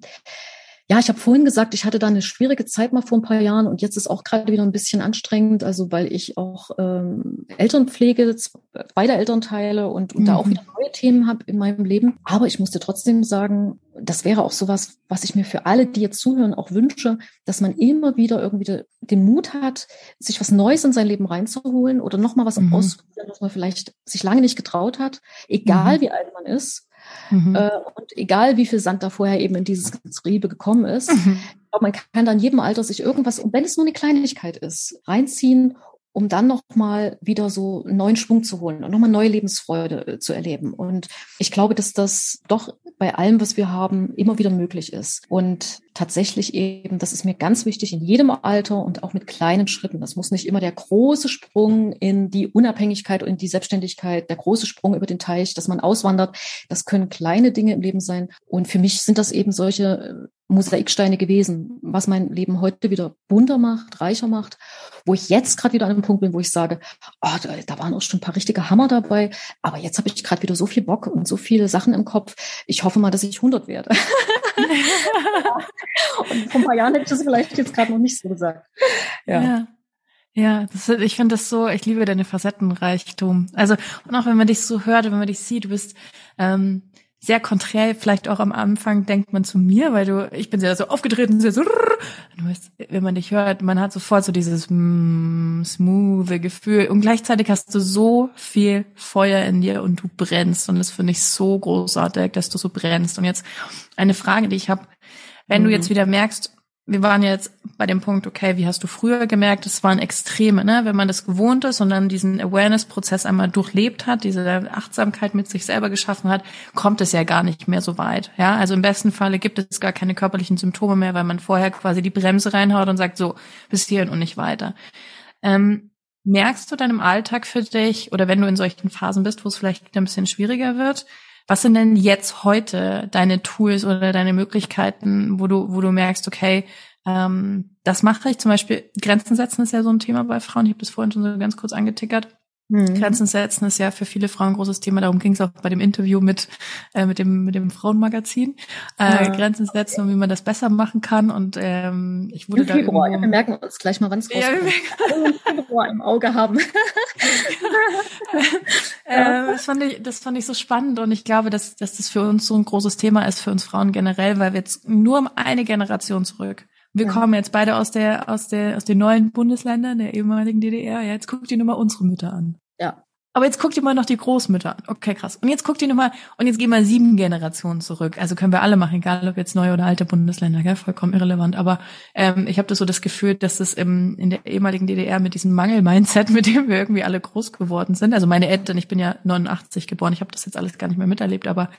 Ja, ich habe vorhin gesagt, ich hatte da eine schwierige Zeit mal vor ein paar Jahren und jetzt ist auch gerade wieder ein bisschen anstrengend, also weil ich auch ähm, Eltern pflege, beide Elternteile und, und mhm. da auch mhm. wieder neue Themen habe in meinem Leben. Aber ich musste trotzdem sagen, das wäre auch sowas, was ich mir für alle, die jetzt zuhören, auch wünsche, dass man immer wieder irgendwie den Mut hat, sich was Neues in sein Leben reinzuholen oder nochmal was mhm. auszuprobieren, was man vielleicht sich lange nicht getraut hat, egal mhm. wie alt man ist. Mhm. Äh, und egal wie viel Sand da vorher eben in dieses Getriebe gekommen ist, mhm. man kann dann jedem Alter sich irgendwas, und wenn es nur eine Kleinigkeit ist, reinziehen, um dann nochmal wieder so einen neuen Schwung zu holen und nochmal neue Lebensfreude äh, zu erleben. Und ich glaube, dass das doch bei allem, was wir haben, immer wieder möglich ist. Und tatsächlich eben, das ist mir ganz wichtig, in jedem Alter und auch mit kleinen Schritten. Das muss nicht immer der große Sprung in die Unabhängigkeit und in die Selbstständigkeit, der große Sprung über den Teich, dass man auswandert. Das können kleine Dinge im Leben sein. Und für mich sind das eben solche äh, Mosaiksteine gewesen, was mein Leben heute wieder bunter macht, reicher macht, wo ich jetzt gerade wieder an einem Punkt bin, wo ich sage, oh, da, da waren auch schon ein paar richtige Hammer dabei, aber jetzt habe ich gerade wieder so viel Bock und so viele Sachen im Kopf. Ich hoffe mal, dass ich 100 werde. <laughs> <laughs> und vor ein paar Jahren hätte ich das vielleicht jetzt gerade noch nicht so gesagt. Ja. ja. Ja, das, ich finde das so, ich liebe deine Facettenreichtum. Also, und auch wenn man dich so hört, wenn man dich sieht, du bist ähm, sehr konträr, vielleicht auch am Anfang denkt man zu mir, weil du, ich bin sehr so aufgetreten, sehr so, du weißt, wenn man dich hört, man hat sofort so dieses mm, smooth Gefühl und gleichzeitig hast du so viel Feuer in dir und du brennst und das finde ich so großartig, dass du so brennst. Und jetzt eine Frage, die ich habe, wenn mhm. du jetzt wieder merkst, wir waren jetzt bei dem Punkt, okay, wie hast du früher gemerkt, es waren Extreme, ne? Wenn man das gewohnt ist und dann diesen Awareness-Prozess einmal durchlebt hat, diese Achtsamkeit mit sich selber geschaffen hat, kommt es ja gar nicht mehr so weit. Ja, also im besten Falle gibt es gar keine körperlichen Symptome mehr, weil man vorher quasi die Bremse reinhaut und sagt, so, bis hierhin und nicht weiter. Ähm, merkst du dann im Alltag für dich oder wenn du in solchen Phasen bist, wo es vielleicht ein bisschen schwieriger wird, was sind denn jetzt heute deine Tools oder deine Möglichkeiten, wo du, wo du merkst, okay, ähm, das mache ich zum Beispiel. Grenzen setzen ist ja so ein Thema bei Frauen. Ich habe das vorhin schon so ganz kurz angetickert. Mhm. Grenzen setzen ist ja für viele Frauen ein großes Thema. Darum ging es auch bei dem Interview mit äh, mit dem mit dem Frauenmagazin. Äh, ja. Grenzen setzen und wie man das besser machen kann. Und ähm, ich wurde Im da Februar. Ja, wir merken uns gleich mal, wann es. Ja, wir Februar im Auge haben. <laughs> äh, das fand ich das fand ich so spannend und ich glaube, dass dass das für uns so ein großes Thema ist für uns Frauen generell, weil wir jetzt nur eine Generation zurück wir ja. kommen jetzt beide aus der, aus der, aus den neuen Bundesländern der ehemaligen DDR. Ja, jetzt guck dir nur mal unsere Mütter an. Ja. Aber jetzt guck dir mal noch die Großmütter an. Okay, krass. Und jetzt guck dir nochmal, und jetzt gehen wir sieben Generationen zurück. Also können wir alle machen, egal ob jetzt neue oder alte Bundesländer, gell? vollkommen irrelevant. Aber ähm, ich habe das so das Gefühl, dass es im, in der ehemaligen DDR mit diesem Mangel-Mindset, <laughs> mit dem wir irgendwie alle groß geworden sind. Also meine Eltern, ich bin ja 89 geboren, ich habe das jetzt alles gar nicht mehr miterlebt, aber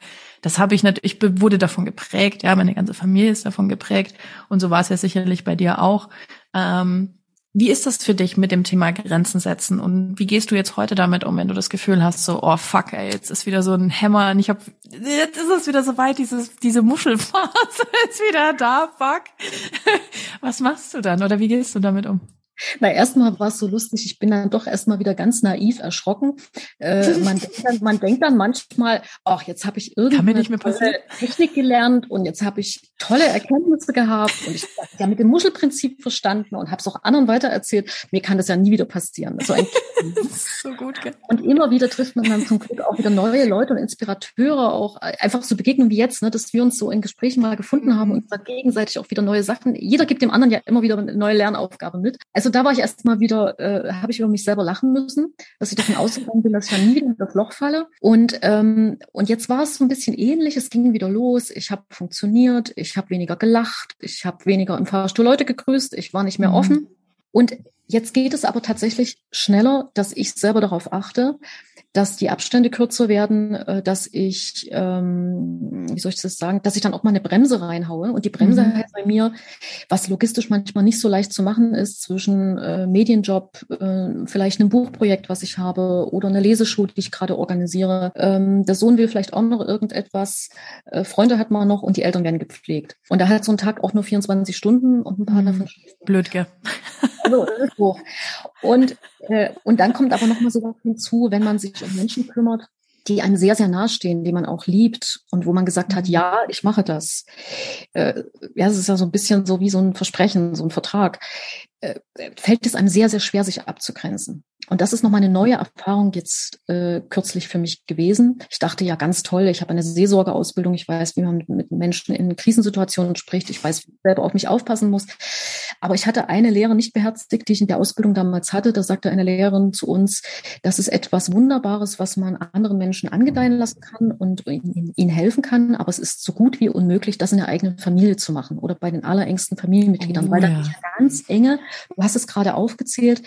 das habe ich natürlich, ich wurde davon geprägt, ja, meine ganze Familie ist davon geprägt. Und so war es ja sicherlich bei dir auch. Ähm, wie ist das für dich mit dem Thema Grenzen setzen und wie gehst du jetzt heute damit um, wenn du das Gefühl hast, so, oh fuck, ey, jetzt ist wieder so ein Hämmer und ich hab, jetzt ist es wieder so weit, dieses, diese Muschelphase <laughs> ist wieder da, fuck. <laughs> Was machst du dann oder wie gehst du damit um? Na, erstmal war es so lustig. Ich bin dann doch erstmal wieder ganz naiv erschrocken. Äh, man, denkt dann, man denkt dann manchmal, ach, jetzt habe ich irgendeine tolle Technik gelernt und jetzt habe ich tolle Erkenntnisse gehabt und ich habe ja mit dem Muschelprinzip verstanden und habe es auch anderen weitererzählt. Mir kann das ja nie wieder passieren. So, ein <laughs> so gut. Und immer wieder trifft man dann zum Glück auch wieder neue Leute und Inspirateure, auch einfach so Begegnungen wie jetzt, ne, dass wir uns so in Gesprächen mal gefunden haben und dann gegenseitig auch wieder neue Sachen. Jeder gibt dem anderen ja immer wieder eine neue Lernaufgabe mit. Also da war ich erst mal wieder, äh, habe ich über mich selber lachen müssen, dass ich davon ausgegangen bin, dass ich ja nie wieder in das Loch falle. Und, ähm, und jetzt war es so ein bisschen ähnlich. Es ging wieder los. Ich habe funktioniert. Ich habe weniger gelacht. Ich habe weniger im Fahrstuhl Leute gegrüßt. Ich war nicht mehr mhm. offen. Und jetzt geht es aber tatsächlich schneller, dass ich selber darauf achte, dass die Abstände kürzer werden, äh, dass ich, ähm, wie soll ich das sagen, dass ich dann auch mal eine Bremse reinhaue. Und die Bremse mhm. heißt bei mir, was logistisch manchmal nicht so leicht zu machen ist, zwischen äh, Medienjob, äh, vielleicht einem Buchprojekt, was ich habe, oder eine Leseschule, die ich gerade organisiere. Ähm, der Sohn will vielleicht auch noch irgendetwas, äh, Freunde hat man noch und die Eltern werden gepflegt. Und da hat so ein Tag auch nur 24 Stunden und ein paar mhm. davon. Blöd, gell? Also, <laughs> hoch. Und, äh, und dann kommt aber noch mal so hinzu, wenn man sich um Menschen kümmert, die einem sehr, sehr nahestehen, die man auch liebt und wo man gesagt hat, mhm. ja, ich mache das. Äh, ja, es ist ja so ein bisschen so wie so ein Versprechen, so ein Vertrag. Äh, fällt es einem sehr, sehr schwer, sich abzugrenzen. Und das ist nochmal eine neue Erfahrung jetzt äh, kürzlich für mich gewesen. Ich dachte ja ganz toll, ich habe eine Seelsorgeausbildung, ich weiß, wie man mit, Menschen in Krisensituationen spricht, ich weiß, wie ich selber auf mich aufpassen muss. Aber ich hatte eine Lehre nicht beherzigt, die ich in der Ausbildung damals hatte. Da sagte eine Lehrerin zu uns, das ist etwas Wunderbares, was man anderen Menschen angedeihen lassen kann und ihnen, ihnen helfen kann. Aber es ist so gut wie unmöglich, das in der eigenen Familie zu machen oder bei den allerengsten Familienmitgliedern, oh, weil ja. da ganz enge, du hast es gerade aufgezählt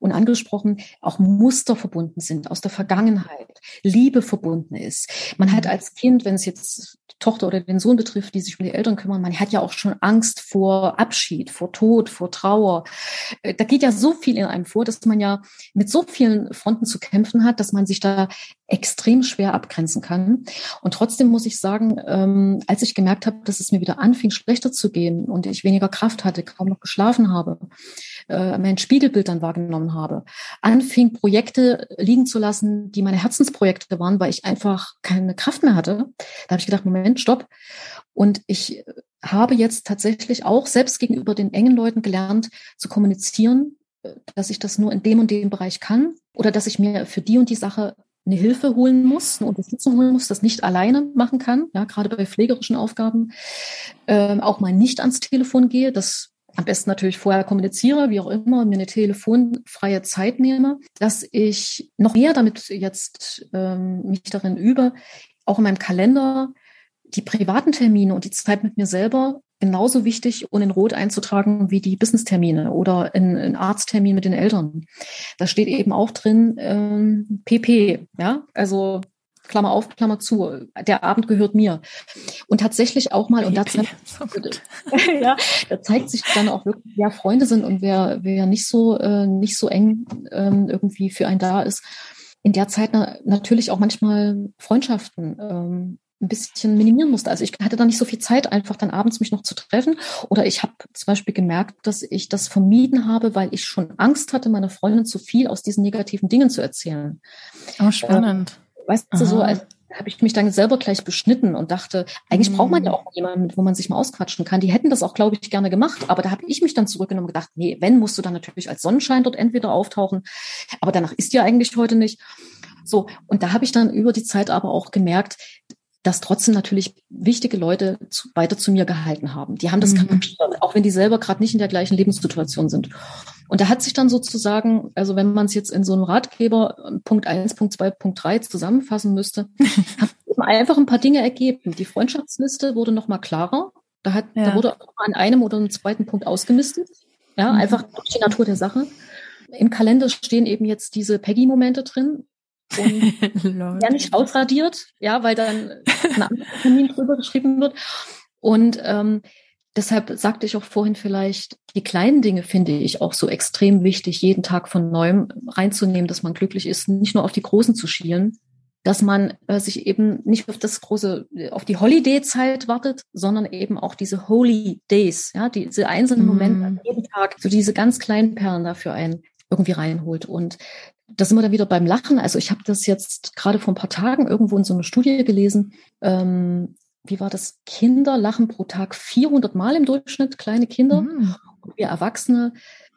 und angesprochen, auch Muster verbunden sind aus der Vergangenheit, Liebe verbunden ist. Man hat mhm. als Kind, wenn es jetzt die Tochter oder den Sohn betrifft, die sich um die Eltern kümmern, man hat ja auch schon Angst vor Abschied, vor Tod, vor Trauer. Äh, da geht ja so viel in einem vor, dass man ja mit so vielen Fronten zu kämpfen hat, dass man sich da extrem schwer abgrenzen kann. Und trotzdem muss ich sagen, ähm, als ich gemerkt habe, dass es mir wieder anfing, schlechter zu gehen und ich weniger Kraft hatte, kaum noch geschlafen habe, äh, mein Spiegelbild dann wahrgenommen habe, anfing, Projekte liegen zu lassen, die meine Herzensprojekte waren, weil ich einfach keine Kraft mehr hatte. Da habe ich gedacht, Moment, stopp. Und ich habe jetzt tatsächlich auch selbst gegenüber den engen Leuten gelernt zu kommunizieren, äh, dass ich das nur in dem und dem Bereich kann oder dass ich mir für die und die Sache eine Hilfe holen muss, eine Unterstützung holen muss, das nicht alleine machen kann, ja, gerade bei pflegerischen Aufgaben, ähm, auch mal nicht ans Telefon gehe, das am besten natürlich vorher kommuniziere, wie auch immer, mir eine telefonfreie Zeit nehme, dass ich noch mehr damit jetzt ähm, mich darin übe, auch in meinem Kalender die privaten Termine und die Zeit mit mir selber genauso wichtig und in Rot einzutragen wie die Business-Termine oder ein, Arzttermin mit den Eltern. Da steht eben auch drin ähm, PP, ja, also Klammer auf, Klammer zu, der Abend gehört mir. Und tatsächlich auch mal, und da zeigt, <laughs> <laughs> ja, da zeigt sich dann auch wirklich, wer Freunde sind und wer, wer nicht so, äh, nicht so eng ähm, irgendwie für einen da ist. In der Zeit na, natürlich auch manchmal Freundschaften ähm, ein bisschen minimieren musste. Also ich hatte da nicht so viel Zeit, einfach dann abends mich noch zu treffen. Oder ich habe zum Beispiel gemerkt, dass ich das vermieden habe, weil ich schon Angst hatte, meiner Freundin zu viel aus diesen negativen Dingen zu erzählen. Oh, spannend. Äh, weißt Aha. du, so als habe ich mich dann selber gleich beschnitten und dachte, eigentlich mhm. braucht man ja mm. auch jemanden, wo man sich mal ausquatschen kann. Die hätten das auch, glaube ich, gerne gemacht. Aber da habe ich mich dann zurückgenommen und gedacht, nee, wenn, musst du dann natürlich als Sonnenschein dort entweder auftauchen. Aber danach ist ja eigentlich heute nicht. So, und da habe ich dann über die Zeit aber auch gemerkt, dass trotzdem natürlich wichtige Leute zu, weiter zu mir gehalten haben. Die haben das mhm. kapiert, auch wenn die selber gerade nicht in der gleichen Lebenssituation sind. Und da hat sich dann sozusagen, also wenn man es jetzt in so einem Ratgeber Punkt eins, Punkt zwei, Punkt drei zusammenfassen müsste, <laughs> hat einfach ein paar Dinge ergeben. Die Freundschaftsliste wurde noch mal klarer. Da, hat, ja. da wurde auch an einem oder einem zweiten Punkt ausgemistet. Ja, mhm. einfach durch die Natur der Sache. Im Kalender stehen eben jetzt diese Peggy-Momente drin und <laughs> ja nicht ausradiert, ja, weil dann ein anderer Termin drüber geschrieben wird. Und ähm, deshalb sagte ich auch vorhin vielleicht, die kleinen Dinge finde ich auch so extrem wichtig, jeden Tag von neuem reinzunehmen, dass man glücklich ist, nicht nur auf die großen zu schielen, dass man äh, sich eben nicht auf das große, auf die Holiday-Zeit wartet, sondern eben auch diese Holy Days, ja, diese einzelnen Momente mm. jeden Tag, so diese ganz kleinen Perlen dafür ein irgendwie reinholt. Und da sind wir dann wieder beim Lachen. Also ich habe das jetzt gerade vor ein paar Tagen irgendwo in so einer Studie gelesen. Ähm, wie war das? Kinder lachen pro Tag 400 Mal im Durchschnitt, kleine Kinder. Mhm. Und wir Erwachsene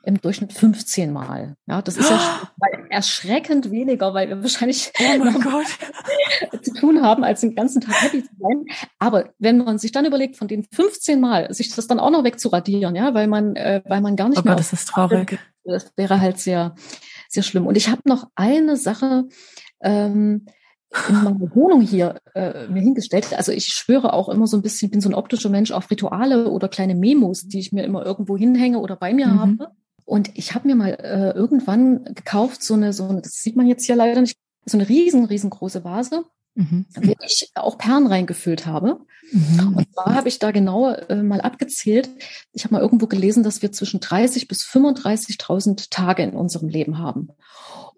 im Durchschnitt 15 Mal. Ja, das ist ja <gasps> erschreckend weniger, weil wir wahrscheinlich oh zu tun haben, als den ganzen Tag happy zu sein. Aber wenn man sich dann überlegt, von den 15 Mal, sich das dann auch noch wegzuradieren, ja, weil man, äh, weil man gar nicht oh mehr. Gott, das ist traurig. Das wäre halt sehr, sehr schlimm. Und ich habe noch eine Sache ähm, in meiner Wohnung hier äh, mir hingestellt. Also ich schwöre auch immer so ein bisschen, bin so ein optischer Mensch auf Rituale oder kleine Memos, die ich mir immer irgendwo hinhänge oder bei mir mhm. habe. Und ich habe mir mal äh, irgendwann gekauft, so eine, so eine, das sieht man jetzt hier leider nicht, so eine riesen, riesengroße Vase, mhm. wo ich auch Perlen reingefüllt habe. Mhm. Und zwar habe ich da genau äh, mal abgezählt. Ich habe mal irgendwo gelesen, dass wir zwischen 30 bis 35.000 Tage in unserem Leben haben.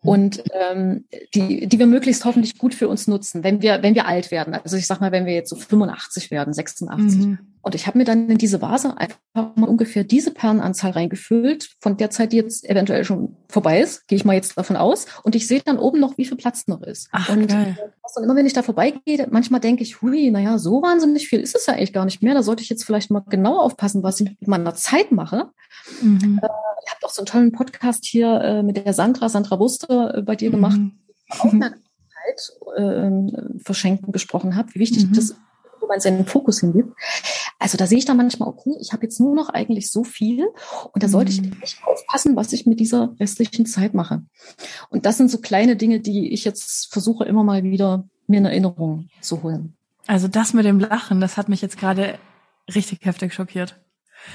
Mhm. Und ähm, die, die wir möglichst hoffentlich gut für uns nutzen, wenn wir, wenn wir alt werden. Also ich sag mal, wenn wir jetzt so 85 werden, 86. Mhm. Und ich habe mir dann in diese Vase einfach mal ungefähr diese Perlenanzahl reingefüllt, von der Zeit, die jetzt eventuell schon vorbei ist, gehe ich mal jetzt davon aus. Und ich sehe dann oben noch, wie viel Platz noch ist. Ach, und, geil. und immer wenn ich da vorbeigehe, manchmal denke ich, hui, naja, so wahnsinnig viel ist es ja eigentlich gar nicht mehr. Da sollte ich jetzt vielleicht mal genau aufpassen, was ich mit meiner Zeit mache. Mhm. Äh, ich habe doch so einen tollen Podcast hier äh, mit der Sandra, Sandra Wuster, äh, bei dir gemacht, mhm. Aufmerksamkeit <laughs> äh, verschenken gesprochen habe, wie wichtig mhm. das ist wo man seinen Fokus hingibt. Also da sehe ich dann manchmal, okay, ich habe jetzt nur noch eigentlich so viel und da sollte ich mhm. echt aufpassen, was ich mit dieser restlichen Zeit mache. Und das sind so kleine Dinge, die ich jetzt versuche immer mal wieder mir in Erinnerung zu holen. Also das mit dem Lachen, das hat mich jetzt gerade richtig heftig schockiert.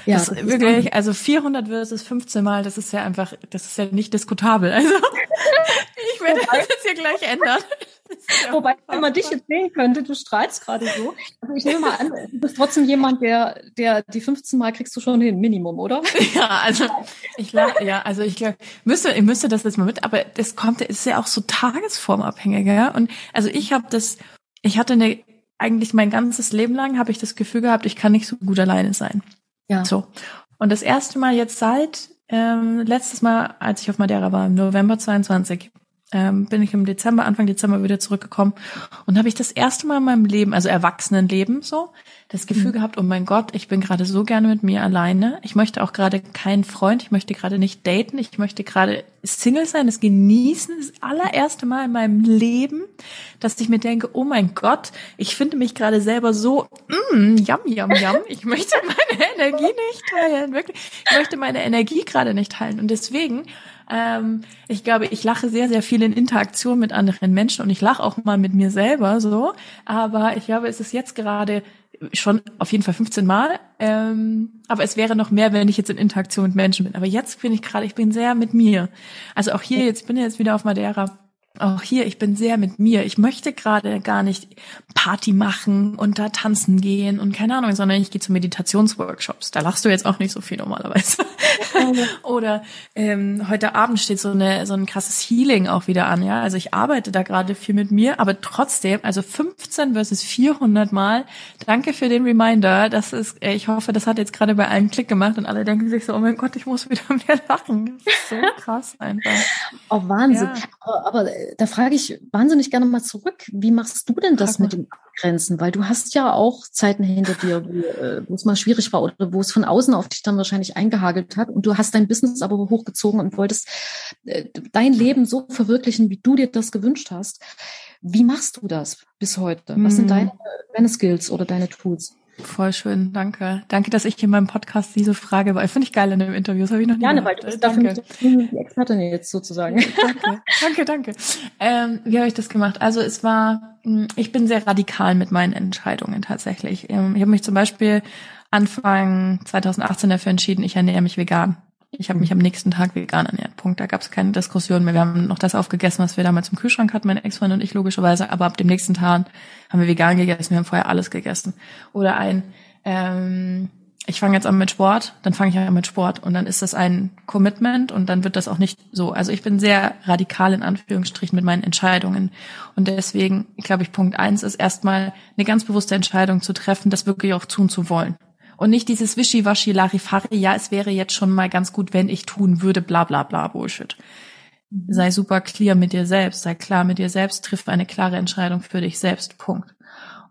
Ja, das, das wirklich, also 400 versus 15 Mal, das ist ja einfach, das ist ja nicht diskutabel. Also <laughs> ich werde das jetzt hier gleich ändern. Ja Wobei, wenn man dich jetzt sehen könnte, du strahlst gerade so. Also ich nehme mal an, du bist trotzdem jemand, der, der die 15 Mal kriegst du schon hin, Minimum, oder? <laughs> Ja, also ich glaube, ja, also ich glaube, müsste, ich müsste das jetzt mal mit, aber das kommt, ist ja auch so tagesformabhängiger, ja. Und also ich habe das, ich hatte eine, eigentlich mein ganzes Leben lang habe ich das Gefühl gehabt, ich kann nicht so gut alleine sein. Ja. So. Und das erste Mal jetzt seit ähm, letztes Mal, als ich auf Madeira war, im November 22, ähm, bin ich im Dezember, Anfang Dezember wieder zurückgekommen und habe ich das erste Mal in meinem Leben, also Erwachsenenleben so, das Gefühl mhm. gehabt, oh mein Gott, ich bin gerade so gerne mit mir alleine. Ich möchte auch gerade keinen Freund, ich möchte gerade nicht daten, ich möchte gerade Single sein, das genießen, das allererste Mal in meinem Leben, dass ich mir denke, oh mein Gott, ich finde mich gerade selber so, mm, yum, yum, yum, <laughs> ich möchte meine Energie nicht teilen, wirklich, ich möchte meine Energie gerade nicht teilen und deswegen ähm, ich glaube, ich lache sehr, sehr viel in Interaktion mit anderen Menschen und ich lache auch mal mit mir selber so. Aber ich glaube, es ist jetzt gerade schon auf jeden Fall 15 Mal. Ähm, aber es wäre noch mehr, wenn ich jetzt in Interaktion mit Menschen bin. Aber jetzt bin ich gerade, ich bin sehr mit mir. Also auch hier, jetzt bin ich jetzt wieder auf Madeira auch hier, ich bin sehr mit mir. Ich möchte gerade gar nicht Party machen und da tanzen gehen und keine Ahnung, sondern ich gehe zu Meditationsworkshops. Da lachst du jetzt auch nicht so viel normalerweise. <laughs> Oder ähm, heute Abend steht so eine so ein krasses Healing auch wieder an. Ja, also ich arbeite da gerade viel mit mir, aber trotzdem, also 15 versus 400 Mal. Danke für den Reminder. Das ist, äh, ich hoffe, das hat jetzt gerade bei allen Klick gemacht und alle denken sich so, oh mein Gott, ich muss wieder mehr lachen. Das ist so <laughs> krass einfach. Oh Wahnsinn. Ja. Aber, aber da frage ich wahnsinnig gerne mal zurück. Wie machst du denn das mit dem Abgrenzen? Weil du hast ja auch Zeiten hinter dir, wo, äh, wo es mal schwierig war oder wo es von außen auf dich dann wahrscheinlich eingehagelt hat und du hast dein Business aber hochgezogen und wolltest äh, dein Leben so verwirklichen, wie du dir das gewünscht hast. Wie machst du das bis heute? Was sind hm. deine, deine Skills oder deine Tools? Voll schön, danke. Danke, dass ich in meinem Podcast diese Frage war. Finde ich geil in dem Interview, das habe ich noch nie Gerne, weil du bist dafür die Expertin jetzt sozusagen. <laughs> danke, danke, danke. Ähm, wie habe ich das gemacht? Also es war, hm, ich bin sehr radikal mit meinen Entscheidungen tatsächlich. Ähm, ich habe mich zum Beispiel Anfang 2018 dafür entschieden, ich ernähre mich vegan. Ich habe mich am nächsten Tag vegan ernährt. Punkt. Da gab es keine Diskussion mehr. Wir haben noch das aufgegessen, was wir damals im Kühlschrank hatten, meine Ex-Freundin und ich logischerweise. Aber ab dem nächsten Tag haben wir vegan gegessen. Wir haben vorher alles gegessen. Oder ein, ähm, ich fange jetzt an mit Sport, dann fange ich an mit Sport und dann ist das ein Commitment und dann wird das auch nicht so. Also ich bin sehr radikal in Anführungsstrichen mit meinen Entscheidungen und deswegen, glaube ich, Punkt eins ist erstmal eine ganz bewusste Entscheidung zu treffen, das wirklich auch tun zu wollen. Und nicht dieses Wischiwaschi Larifari, ja, es wäre jetzt schon mal ganz gut, wenn ich tun würde, bla bla bla Bullshit. Mhm. Sei super clear mit dir selbst, sei klar mit dir selbst, triff eine klare Entscheidung für dich selbst. Punkt.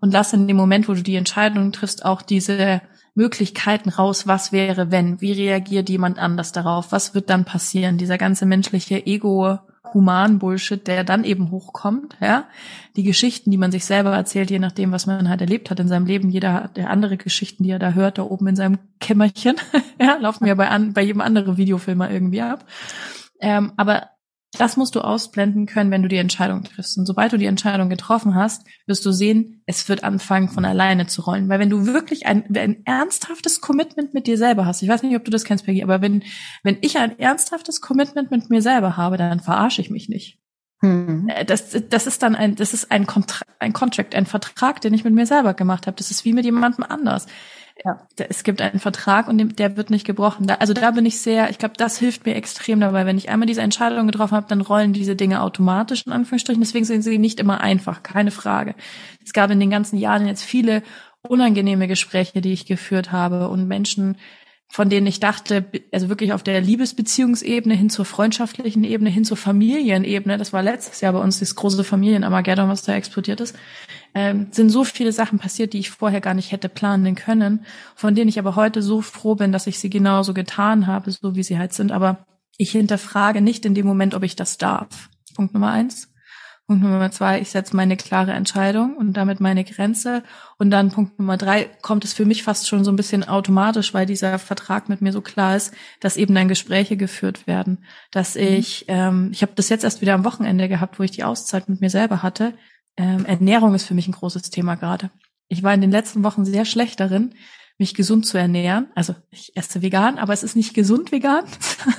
Und lass in dem Moment, wo du die Entscheidung triffst, auch diese Möglichkeiten raus, was wäre, wenn, wie reagiert jemand anders darauf, was wird dann passieren, dieser ganze menschliche Ego, Human-Bullshit, der dann eben hochkommt, ja. Die Geschichten, die man sich selber erzählt, je nachdem, was man halt erlebt hat in seinem Leben, jeder hat der andere Geschichten, die er da hört, da oben in seinem Kämmerchen, <laughs> ja, laufen ja bei, an, bei jedem anderen Videofilmer irgendwie ab. Ähm, aber das musst du ausblenden können, wenn du die Entscheidung triffst. Und sobald du die Entscheidung getroffen hast, wirst du sehen, es wird anfangen von alleine zu rollen. Weil wenn du wirklich ein, ein ernsthaftes Commitment mit dir selber hast, ich weiß nicht, ob du das kennst, Peggy, aber wenn, wenn ich ein ernsthaftes Commitment mit mir selber habe, dann verarsche ich mich nicht. Hm. Äh, das, das ist dann ein, das ist ein, Kontra ein Contract, ein Vertrag, den ich mit mir selber gemacht habe. Das ist wie mit jemandem anders. Ja. Es gibt einen Vertrag und der wird nicht gebrochen. Also da bin ich sehr, ich glaube, das hilft mir extrem dabei. Wenn ich einmal diese Entscheidung getroffen habe, dann rollen diese Dinge automatisch in Anführungsstrichen. Deswegen sind sie nicht immer einfach, keine Frage. Es gab in den ganzen Jahren jetzt viele unangenehme Gespräche, die ich geführt habe und Menschen, von denen ich dachte, also wirklich auf der Liebesbeziehungsebene hin zur freundschaftlichen Ebene, hin zur Familienebene, das war letztes Jahr bei uns das große Familienarmageddon, was da explodiert ist, ähm, sind so viele Sachen passiert, die ich vorher gar nicht hätte planen können, von denen ich aber heute so froh bin, dass ich sie genauso getan habe, so wie sie halt sind. Aber ich hinterfrage nicht in dem Moment, ob ich das darf. Punkt Nummer eins. Punkt Nummer zwei, ich setze meine klare Entscheidung und damit meine Grenze. Und dann Punkt Nummer drei kommt es für mich fast schon so ein bisschen automatisch, weil dieser Vertrag mit mir so klar ist, dass eben dann Gespräche geführt werden. Dass mhm. ich, ähm, ich habe das jetzt erst wieder am Wochenende gehabt, wo ich die Auszeit mit mir selber hatte. Ähm, Ernährung ist für mich ein großes Thema gerade. Ich war in den letzten Wochen sehr schlecht darin, mich gesund zu ernähren. Also ich esse vegan, aber es ist nicht gesund vegan.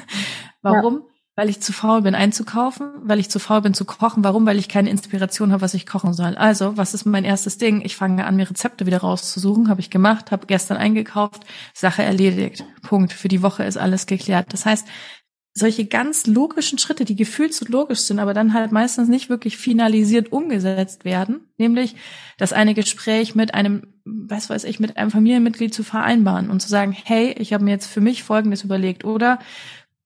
<laughs> Warum? Ja weil ich zu faul bin einzukaufen, weil ich zu faul bin zu kochen. Warum? Weil ich keine Inspiration habe, was ich kochen soll. Also, was ist mein erstes Ding? Ich fange an, mir Rezepte wieder rauszusuchen. Habe ich gemacht, habe gestern eingekauft, Sache erledigt. Punkt. Für die Woche ist alles geklärt. Das heißt, solche ganz logischen Schritte, die gefühlt so logisch sind, aber dann halt meistens nicht wirklich finalisiert umgesetzt werden, nämlich das eine Gespräch mit einem, was weiß ich, mit einem Familienmitglied zu vereinbaren und zu sagen, hey, ich habe mir jetzt für mich Folgendes überlegt oder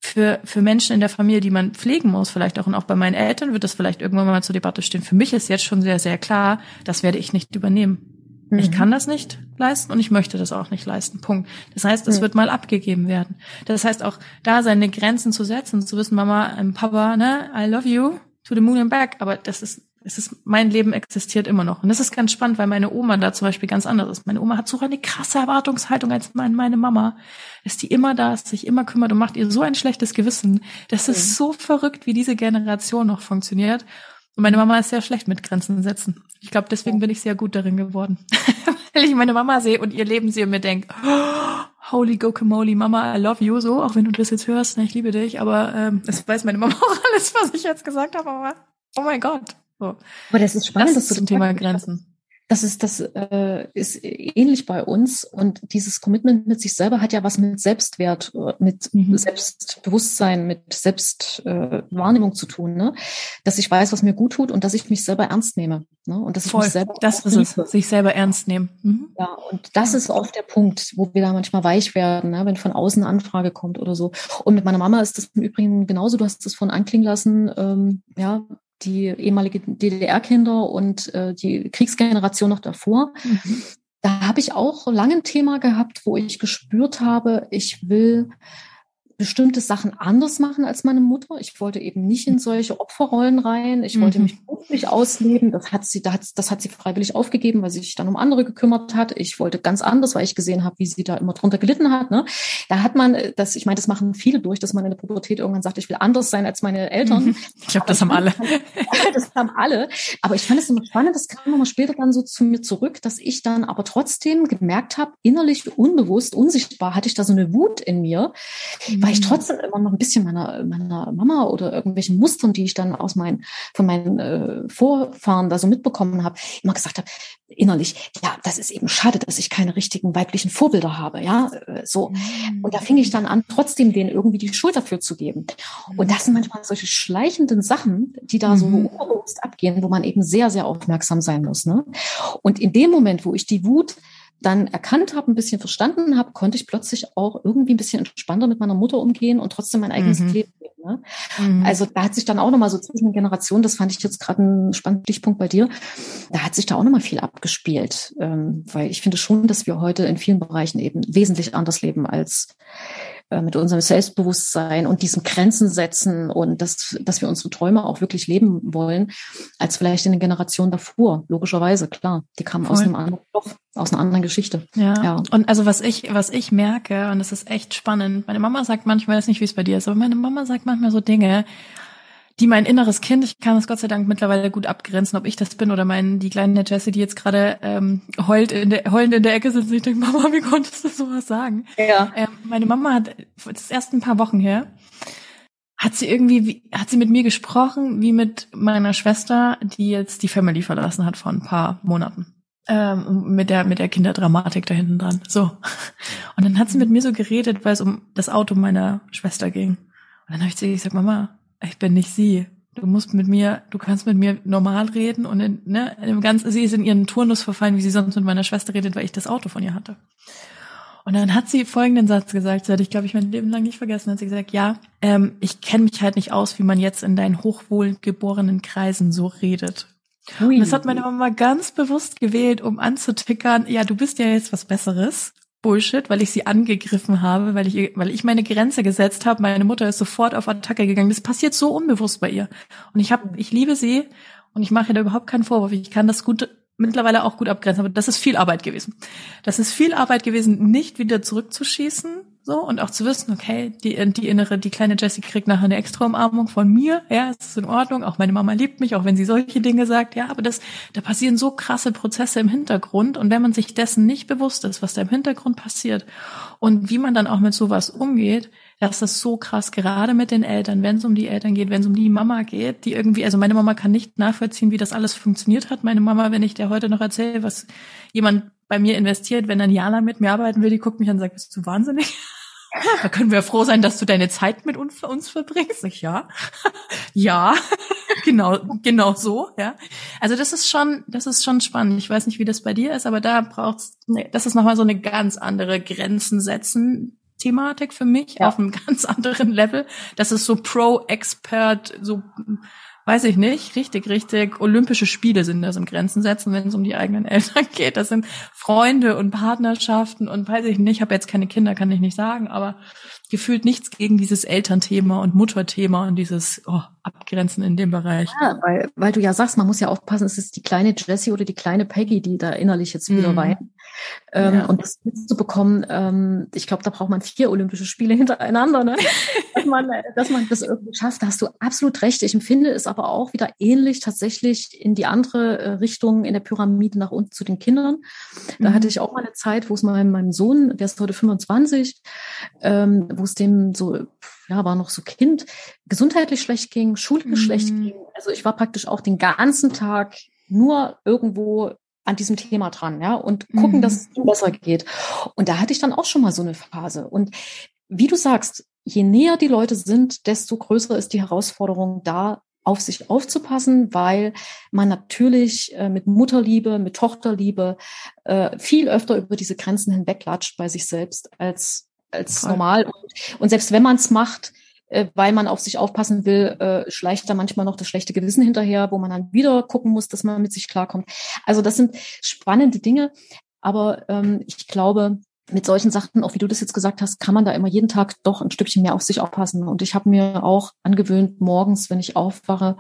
für, für Menschen in der Familie, die man pflegen muss, vielleicht auch und auch bei meinen Eltern wird das vielleicht irgendwann mal zur Debatte stehen. Für mich ist jetzt schon sehr, sehr klar, das werde ich nicht übernehmen. Mhm. Ich kann das nicht leisten und ich möchte das auch nicht leisten. Punkt. Das heißt, es mhm. wird mal abgegeben werden. Das heißt auch, da seine Grenzen zu setzen, zu wissen, Mama, Papa, ne, I love you to the moon and back, aber das ist es ist, mein Leben existiert immer noch. Und das ist ganz spannend, weil meine Oma da zum Beispiel ganz anders ist. Meine Oma hat so eine krasse Erwartungshaltung als meine Mama, dass die immer da ist, sich immer kümmert und macht ihr so ein schlechtes Gewissen. Das ist mhm. so verrückt, wie diese Generation noch funktioniert. Und meine Mama ist sehr schlecht mit Grenzen setzen. Ich glaube, deswegen bin ich sehr gut darin geworden. <laughs> weil ich meine Mama sehe und ihr Leben sehe und mir denke, oh, holy guacamole, Mama, I love you, so, auch wenn du das jetzt hörst, ne, ich liebe dich, aber ähm, das weiß meine Mama <laughs> auch alles, was ich jetzt gesagt habe, aber oh mein Gott. So. Aber das ist spannend, das dass du zum Thema Grenzen. Das ist, das äh, ist ähnlich bei uns und dieses Commitment mit sich selber hat ja was mit Selbstwert, äh, mit mhm. Selbstbewusstsein, mit Selbstwahrnehmung äh, zu tun, ne? Dass ich weiß, was mir gut tut und dass ich mich selber ernst nehme, ne? Und dass Voll. ich mich selber das ist es, sich selber ernst nehmen. Mhm. Ja, und das ist oft der Punkt, wo wir da manchmal weich werden, ne? wenn von außen eine Anfrage kommt oder so. Und mit meiner Mama ist das im Übrigen genauso. Du hast es von anklingen lassen. Ähm, ja, die ehemalige DDR-Kinder und äh, die Kriegsgeneration noch davor. Mhm. Da habe ich auch lange ein Thema gehabt, wo ich gespürt habe, ich will bestimmte Sachen anders machen als meine Mutter. Ich wollte eben nicht in solche Opferrollen rein. Ich wollte mhm. mich beruflich ausleben. Das hat sie, das hat sie freiwillig aufgegeben, weil sie sich dann um andere gekümmert hat. Ich wollte ganz anders, weil ich gesehen habe, wie sie da immer drunter gelitten hat. Ne? Da hat man, das, ich meine, das machen viele durch, dass man in der Pubertät irgendwann sagt, ich will anders sein als meine Eltern. Mhm. Ich glaube, das haben alle. das haben alle. Aber ich fand es immer spannend. Das kam nochmal später dann so zu mir zurück, dass ich dann aber trotzdem gemerkt habe, innerlich unbewusst, unsichtbar hatte ich da so eine Wut in mir. Mhm weil ich mhm. trotzdem immer noch ein bisschen meiner, meiner Mama oder irgendwelchen Mustern, die ich dann aus meinen, von meinen äh, Vorfahren da so mitbekommen habe, immer gesagt habe, innerlich, ja, das ist eben schade, dass ich keine richtigen weiblichen Vorbilder habe, ja, äh, so. Und da fing ich dann an, trotzdem denen irgendwie die Schuld dafür zu geben. Und das sind manchmal solche schleichenden Sachen, die da so mhm. unbewusst abgehen, wo man eben sehr, sehr aufmerksam sein muss, ne? Und in dem Moment, wo ich die Wut dann erkannt habe, ein bisschen verstanden habe, konnte ich plötzlich auch irgendwie ein bisschen entspannter mit meiner Mutter umgehen und trotzdem mein eigenes mhm. Leben leben. Ne? Mhm. Also da hat sich dann auch nochmal so zwischen den Generationen, das fand ich jetzt gerade ein spannender Stichpunkt bei dir, da hat sich da auch nochmal viel abgespielt, ähm, weil ich finde schon, dass wir heute in vielen Bereichen eben wesentlich anders leben als äh, mit unserem Selbstbewusstsein und diesem Grenzen setzen und dass, dass wir unsere Träume auch wirklich leben wollen, als vielleicht in den Generationen davor. Logischerweise, klar. Die kamen Voll. aus einem anderen Stoff, aus einer anderen Geschichte. Ja. ja. Und also was ich, was ich merke, und das ist echt spannend, meine Mama sagt manchmal, ich weiß nicht, wie es bei dir ist, aber meine Mama sagt manchmal so Dinge, die mein inneres Kind, ich kann es Gott sei Dank mittlerweile gut abgrenzen, ob ich das bin oder mein, die kleine Jessie, die jetzt gerade ähm, heult in der, heulend in der Ecke sitzt. Ich denke, Mama, wie konntest du sowas sagen? Ja. Ähm, meine Mama hat, das ist erst ein paar Wochen her, hat sie irgendwie, wie, hat sie mit mir gesprochen, wie mit meiner Schwester, die jetzt die Family verlassen hat vor ein paar Monaten. Ähm, mit der, mit der Kinderdramatik da hinten dran. So. Und dann hat sie mit mir so geredet, weil es um das Auto meiner Schwester ging. Und dann habe ich zu ihr gesagt, Mama, ich bin nicht sie. du musst mit mir, du kannst mit mir normal reden und in, ne, in dem ganzen, sie ist in ihren Turnus verfallen, wie sie sonst mit meiner Schwester redet, weil ich das Auto von ihr hatte. Und dann hat sie folgenden Satz gesagt, das hatte ich, glaube ich, mein Leben lang nicht vergessen, hat sie gesagt, ja, ähm, ich kenne mich halt nicht aus, wie man jetzt in deinen hochwohlgeborenen Kreisen so redet. Ui. Und das hat meine Mama ganz bewusst gewählt, um anzutickern, ja, du bist ja jetzt was Besseres. Bullshit, weil ich sie angegriffen habe, weil ich, weil ich meine Grenze gesetzt habe. Meine Mutter ist sofort auf Attacke gegangen. Das passiert so unbewusst bei ihr. Und ich habe, ich liebe sie und ich mache ihr da überhaupt keinen Vorwurf. Ich kann das gut mittlerweile auch gut abgrenzen, aber das ist viel Arbeit gewesen. Das ist viel Arbeit gewesen, nicht wieder zurückzuschießen, so und auch zu wissen, okay, die die innere, die kleine Jessie kriegt nachher eine extra Umarmung von mir, ja, es ist in Ordnung. Auch meine Mama liebt mich, auch wenn sie solche Dinge sagt, ja, aber das, da passieren so krasse Prozesse im Hintergrund und wenn man sich dessen nicht bewusst ist, was da im Hintergrund passiert und wie man dann auch mit sowas umgeht, das ist so krass, gerade mit den Eltern, wenn es um die Eltern geht, wenn es um die Mama geht, die irgendwie, also meine Mama kann nicht nachvollziehen, wie das alles funktioniert hat. Meine Mama, wenn ich der heute noch erzähle, was jemand bei mir investiert, wenn ein Jana mit mir arbeiten will, die guckt mich an und sagt, bist du wahnsinnig? Da können wir froh sein, dass du deine Zeit mit uns, uns verbringst. Ich, ja, <laughs> ja, <laughs> genau, genau so, ja. Also das ist schon, das ist schon spannend. Ich weiß nicht, wie das bei dir ist, aber da braucht's, nee, das ist nochmal so eine ganz andere Grenzen setzen, Thematik für mich ja. auf einem <laughs> ganz anderen Level. Das ist so Pro-Expert, so weiß ich nicht, richtig, richtig Olympische Spiele sind das im Grenzen setzen, wenn es um die eigenen Eltern <laughs> geht. Das sind Freunde und Partnerschaften und weiß ich nicht, ich habe jetzt keine Kinder, kann ich nicht sagen, aber gefühlt nichts gegen dieses Elternthema und Mutterthema und dieses oh, Abgrenzen in dem Bereich. Ja, weil, weil du ja sagst, man muss ja aufpassen, ist es die kleine Jessie oder die kleine Peggy, die da innerlich jetzt wieder mm. weint. Ähm, ja. Und das mitzubekommen, ähm, ich glaube, da braucht man vier Olympische Spiele <laughs> hintereinander, ne? dass, man, dass man das irgendwie schafft. Da hast du absolut recht. Ich empfinde es aber auch wieder ähnlich tatsächlich in die andere äh, Richtung in der Pyramide nach unten zu den Kindern. Da mhm. hatte ich auch mal eine Zeit, wo es meinem, meinem Sohn, der ist heute 25, ähm, wo es dem so, ja, war noch so Kind, gesundheitlich schlecht ging, schulisch mhm. schlecht ging. Also ich war praktisch auch den ganzen Tag nur irgendwo an diesem Thema dran, ja, und gucken, mhm. dass es ihm besser geht. Und da hatte ich dann auch schon mal so eine Phase. Und wie du sagst, je näher die Leute sind, desto größer ist die Herausforderung da, auf sich aufzupassen, weil man natürlich äh, mit Mutterliebe, mit Tochterliebe äh, viel öfter über diese Grenzen hinweglatscht bei sich selbst als als normal. Und, und selbst wenn man es macht, äh, weil man auf sich aufpassen will, äh, schleicht da manchmal noch das schlechte Gewissen hinterher, wo man dann wieder gucken muss, dass man mit sich klarkommt. Also das sind spannende Dinge. Aber ähm, ich glaube, mit solchen Sachen, auch wie du das jetzt gesagt hast, kann man da immer jeden Tag doch ein Stückchen mehr auf sich aufpassen. Und ich habe mir auch angewöhnt, morgens, wenn ich aufwache,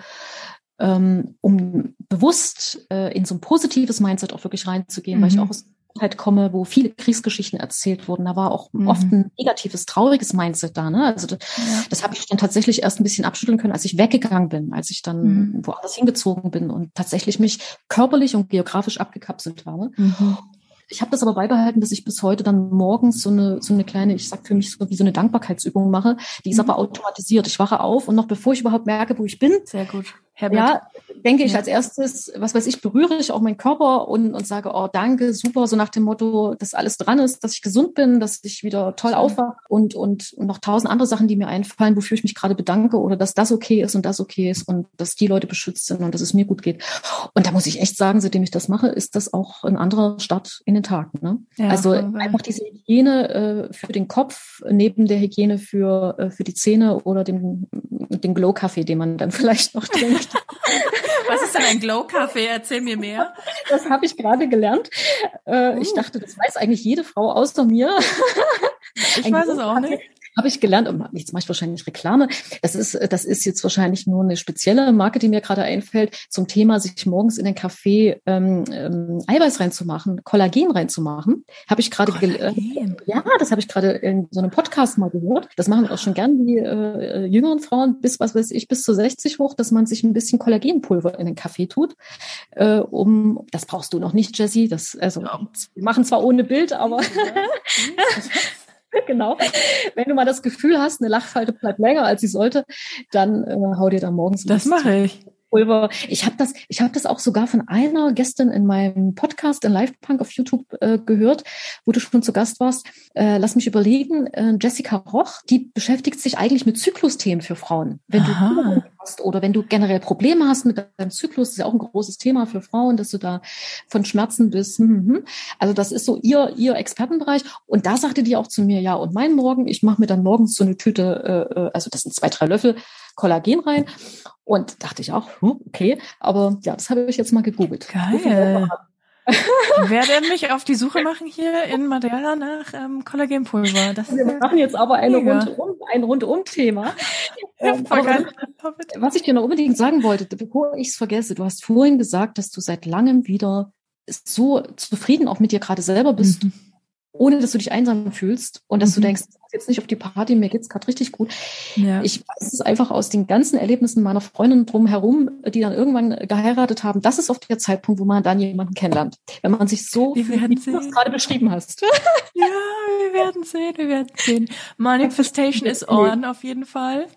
ähm, um bewusst äh, in so ein positives Mindset auch wirklich reinzugehen, mhm. weil ich mhm. auch aus halt komme, wo viele Kriegsgeschichten erzählt wurden. Da war auch mhm. oft ein negatives, trauriges Mindset da. Ne? Also das, ja. das habe ich dann tatsächlich erst ein bisschen abschütteln können, als ich weggegangen bin, als ich dann mhm. woanders hingezogen bin und tatsächlich mich körperlich und geografisch abgekapselt habe. Mhm. Ich habe das aber beibehalten, dass ich bis heute dann morgens so eine, so eine kleine, ich sag für mich so wie so eine Dankbarkeitsübung mache. Die ist mhm. aber automatisiert. Ich wache auf und noch bevor ich überhaupt merke, wo ich bin, sehr gut. Herbert. Ja, denke ich als erstes, was weiß ich, berühre ich auch meinen Körper und, und sage, oh, danke, super, so nach dem Motto, dass alles dran ist, dass ich gesund bin, dass ich wieder toll aufwache und, und, und noch tausend andere Sachen, die mir einfallen, wofür ich mich gerade bedanke oder dass das okay ist und das okay ist und dass die Leute beschützt sind und dass es mir gut geht. Und da muss ich echt sagen, seitdem ich das mache, ist das auch ein anderer Start in den Tag. Ne? Ja, also einfach diese Hygiene äh, für den Kopf neben der Hygiene für, äh, für die Zähne oder dem, den Glow-Kaffee, den man dann <laughs> vielleicht noch trinkt. Was ist denn ein Glow-Kaffee? Erzähl mir mehr. Das habe ich gerade gelernt. Äh, uh. Ich dachte, das weiß eigentlich jede Frau außer mir. Ich weiß es auch nicht habe ich gelernt, und jetzt mache ich wahrscheinlich Reklame, das ist, das ist jetzt wahrscheinlich nur eine spezielle Marke, die mir gerade einfällt, zum Thema, sich morgens in den Kaffee ähm, ähm, Eiweiß reinzumachen, Kollagen reinzumachen. Habe ich gerade äh, ja, das habe ich gerade in so einem Podcast mal gehört. Das machen auch schon gern die äh, jüngeren Frauen bis, was weiß ich, bis zu 60 hoch, dass man sich ein bisschen Kollagenpulver in den Kaffee tut. Äh, um, das brauchst du noch nicht, Jessie. Das, also, ja. wir machen zwar ohne Bild, aber <laughs> <laughs> genau. Wenn du mal das Gefühl hast, eine Lachfalte bleibt länger, als sie sollte, dann äh, hau dir da morgens Das mache ich. Kollagenpulver. Ich habe das, ich habe das auch sogar von einer gestern in meinem Podcast in Live Punk auf YouTube äh, gehört, wo du schon zu Gast warst. Äh, lass mich überlegen. Äh, Jessica Roch, die beschäftigt sich eigentlich mit Zyklusthemen für Frauen. Wenn Aha. du hast oder wenn du generell Probleme hast mit deinem Zyklus, ist ja auch ein großes Thema für Frauen, dass du da von Schmerzen bist. Hm, hm, hm. Also das ist so ihr ihr Expertenbereich. Und da sagte die auch zu mir, ja, und mein Morgen, ich mache mir dann morgens so eine Tüte, äh, äh also das sind zwei drei Löffel Kollagen rein. Und dachte ich auch, hm, okay, aber ja, das habe ich jetzt mal gegoogelt. Geil. Ich werde mich auf die Suche machen hier in Madeira nach ähm, Kollagenpulver. Das Wir machen jetzt aber eine rundum, ein Rundum-Thema. Ähm, was ich dir noch unbedingt sagen wollte, bevor ich es vergesse, du hast vorhin gesagt, dass du seit langem wieder so zufrieden auch mit dir gerade selber bist. Mhm ohne dass du dich einsam fühlst und dass mhm. du denkst, jetzt nicht auf die Party, mir geht's gerade richtig gut. Ja. Ich weiß es einfach aus den ganzen Erlebnissen meiner Freundinnen drumherum, die dann irgendwann geheiratet haben. Das ist oft der Zeitpunkt, wo man dann jemanden kennenlernt. Wenn man sich so, wie du das gerade beschrieben hast. <laughs> Ja, wir werden sehen, wir werden sehen. Manifestation is on, auf jeden Fall.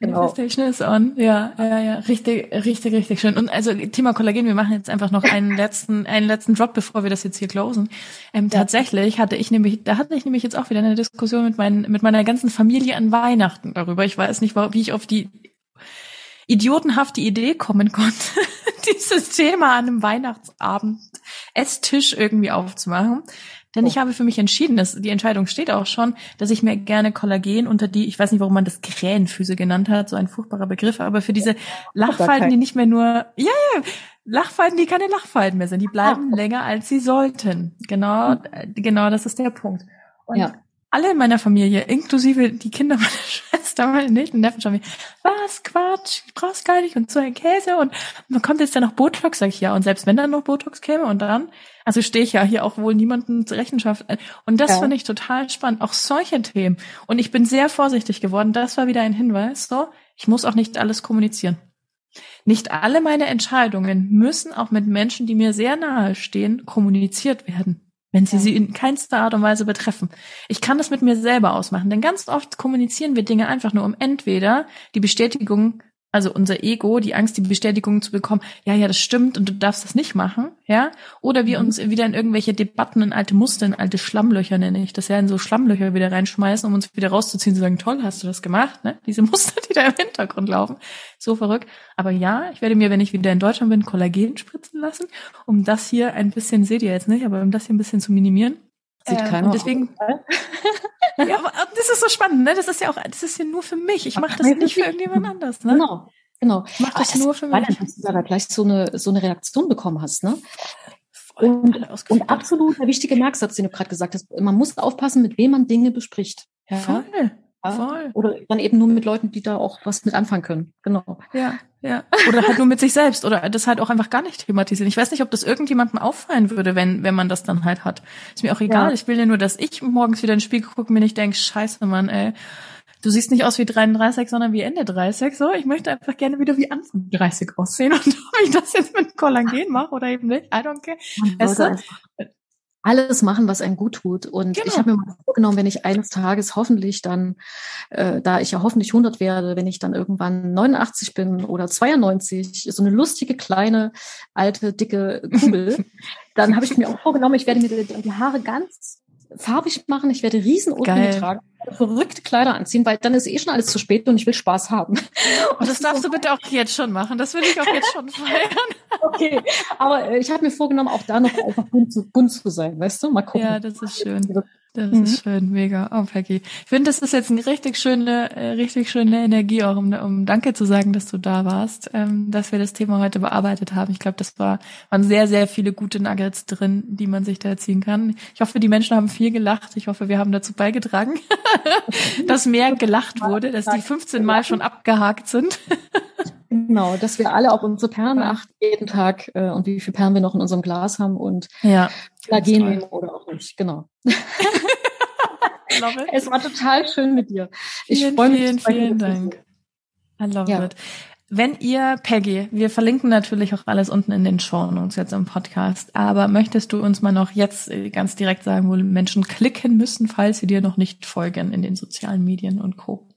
Genau. Manifestation is on. Ja, ja, ja, richtig, richtig, richtig schön. Und also Thema Kollagen, wir machen jetzt einfach noch einen <laughs> letzten, einen letzten Drop, bevor wir das jetzt hier closen. Ähm, ja. Tatsächlich hatte ich nämlich, da hatte ich nämlich jetzt auch wieder eine Diskussion mit meinen mit meiner ganzen Familie an Weihnachten darüber. Ich weiß nicht, wie ich auf die idiotenhafte Idee kommen konnte, <laughs> dieses Thema an einem Weihnachtsabend Esstisch irgendwie aufzumachen. Denn oh. ich habe für mich entschieden, dass die Entscheidung steht auch schon, dass ich mir gerne Kollagen unter die, ich weiß nicht, warum man das Krähenfüße genannt hat, so ein furchtbarer Begriff, aber für diese Lachfalten, die nicht mehr nur, ja, ja, Lachfalten, die keine Lachfalten mehr sind, die bleiben ah. länger als sie sollten. Genau, hm. genau, das ist der Punkt. Und ja alle in meiner Familie, inklusive die Kinder meiner <laughs> Schwester, meine Nichten, Neffen schon wie, was, Quatsch, ich brauch's gar nicht und so ein Käse und man kommt jetzt dann noch Botox, sag ich ja, und selbst wenn dann noch Botox käme und dann, also stehe ich ja hier auch wohl niemanden zur Rechenschaft und das ja. fand ich total spannend, auch solche Themen und ich bin sehr vorsichtig geworden, das war wieder ein Hinweis, so, ich muss auch nicht alles kommunizieren. Nicht alle meine Entscheidungen müssen auch mit Menschen, die mir sehr nahe stehen, kommuniziert werden wenn sie ja. sie in keinster Art und Weise betreffen. Ich kann das mit mir selber ausmachen, denn ganz oft kommunizieren wir Dinge einfach nur, um entweder die Bestätigung also unser Ego, die Angst, die Bestätigung zu bekommen, ja, ja, das stimmt und du darfst das nicht machen, ja, oder wir mhm. uns wieder in irgendwelche Debatten, in alte Muster, in alte Schlammlöcher nenne ich das ja, in so Schlammlöcher wieder reinschmeißen, um uns wieder rauszuziehen, zu sagen, toll, hast du das gemacht, ne? Diese <laughs> Muster, die da im Hintergrund laufen, so verrückt. Aber ja, ich werde mir, wenn ich wieder in Deutschland bin, Kollagen spritzen lassen, um das hier ein bisschen, seht ihr jetzt nicht, aber um das hier ein bisschen zu minimieren. Sieht ähm, keiner. Und deswegen, <laughs> ja, aber das ist so spannend, ne? Das ist ja auch, das ist ja nur für mich. Ich mache das nicht für irgendjemand anders, ne? Genau. Genau. Ich mach das, das nur für mich. Dass du da gleich so eine, so eine Reaktion bekommen hast, ne? Und, und absolut der wichtige Merksatz, den du gerade gesagt hast. Man muss aufpassen, mit wem man Dinge bespricht. Ja? Voll. Voll. Oder dann eben nur mit Leuten, die da auch was mit anfangen können. Genau. Ja, ja. <laughs> Oder halt nur mit sich selbst oder das halt auch einfach gar nicht thematisieren. Ich weiß nicht, ob das irgendjemandem auffallen würde, wenn, wenn man das dann halt hat. Ist mir auch egal. Ja. Ich will ja nur, dass ich morgens wieder in den Spiegel gucke und mir nicht denke, scheiße, Mann, ey. Du siehst nicht aus wie 33, sondern wie Ende 30. So, ich möchte einfach gerne wieder wie Anfang 30 aussehen. <laughs> Und ob ich das jetzt mit Kollagen <laughs> mache oder eben nicht, I don't care. Weißt du, alles machen, was einem gut tut. Und genau. ich habe mir mal vorgenommen, wenn ich eines Tages hoffentlich dann, äh, da ich ja hoffentlich 100 werde, wenn ich dann irgendwann 89 bin oder 92, so eine lustige, kleine, alte, dicke Kugel, <laughs> dann habe ich mir auch vorgenommen, ich werde mir die, die Haare ganz farbig machen, ich werde riesen tragen, verrückte Kleider anziehen, weil dann ist eh schon alles zu spät und ich will Spaß haben. Und das darfst du bitte auch jetzt schon machen. Das will ich auch jetzt schon feiern. <laughs> Okay, aber äh, ich habe mir vorgenommen, auch da noch einfach bunt zu, bunt zu sein, weißt du? Mal gucken. Ja, das ist schön. Das mhm. ist schön, mega. Oh, Peggy. Ich finde, das ist jetzt eine richtig schöne, äh, richtig schöne Energie auch, um, um Danke zu sagen, dass du da warst, ähm, dass wir das Thema heute bearbeitet haben. Ich glaube, das war, waren sehr, sehr viele gute Nuggets drin, die man sich da erziehen kann. Ich hoffe, die Menschen haben viel gelacht. Ich hoffe, wir haben dazu beigetragen, <laughs> dass mehr gelacht wurde, dass die 15 Mal schon abgehakt sind. <laughs> Genau, dass wir alle auf unsere Perlen achten jeden Tag äh, und wie viele Perlen wir noch in unserem Glas haben und ja, Lagen nehmen oder auch nicht. Genau. <laughs> es war total schön mit dir. Ich freue mich. Vielen, vielen Dank. I love ja. it. Wenn ihr, Peggy, wir verlinken natürlich auch alles unten in den Show Notes jetzt im Podcast, aber möchtest du uns mal noch jetzt äh, ganz direkt sagen, wo Menschen klicken müssen, falls sie dir noch nicht folgen in den sozialen Medien und Co.?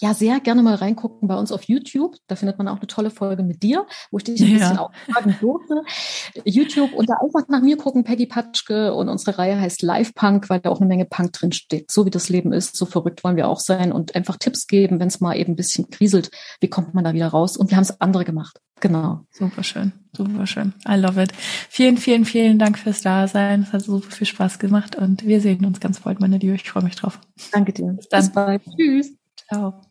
Ja, sehr gerne mal reingucken bei uns auf YouTube. Da findet man auch eine tolle Folge mit dir, wo ich dich ein ja. bisschen auch fragen durfte. YouTube und da einfach nach mir gucken, Peggy Patschke. Und unsere Reihe heißt Live Punk, weil da auch eine Menge Punk drin steht. So wie das Leben ist, so verrückt wollen wir auch sein und einfach Tipps geben, wenn es mal eben ein bisschen kriselt. Wie kommt man da wieder raus? Und wir haben es andere gemacht. Genau. Super schön, super schön. I love it. Vielen, vielen, vielen Dank fürs Dasein. Es hat super viel Spaß gemacht und wir sehen uns ganz bald, meine Liebe. Ich freue mich drauf. Danke dir. Bis dann. Bis bald. Tschüss. Ciao.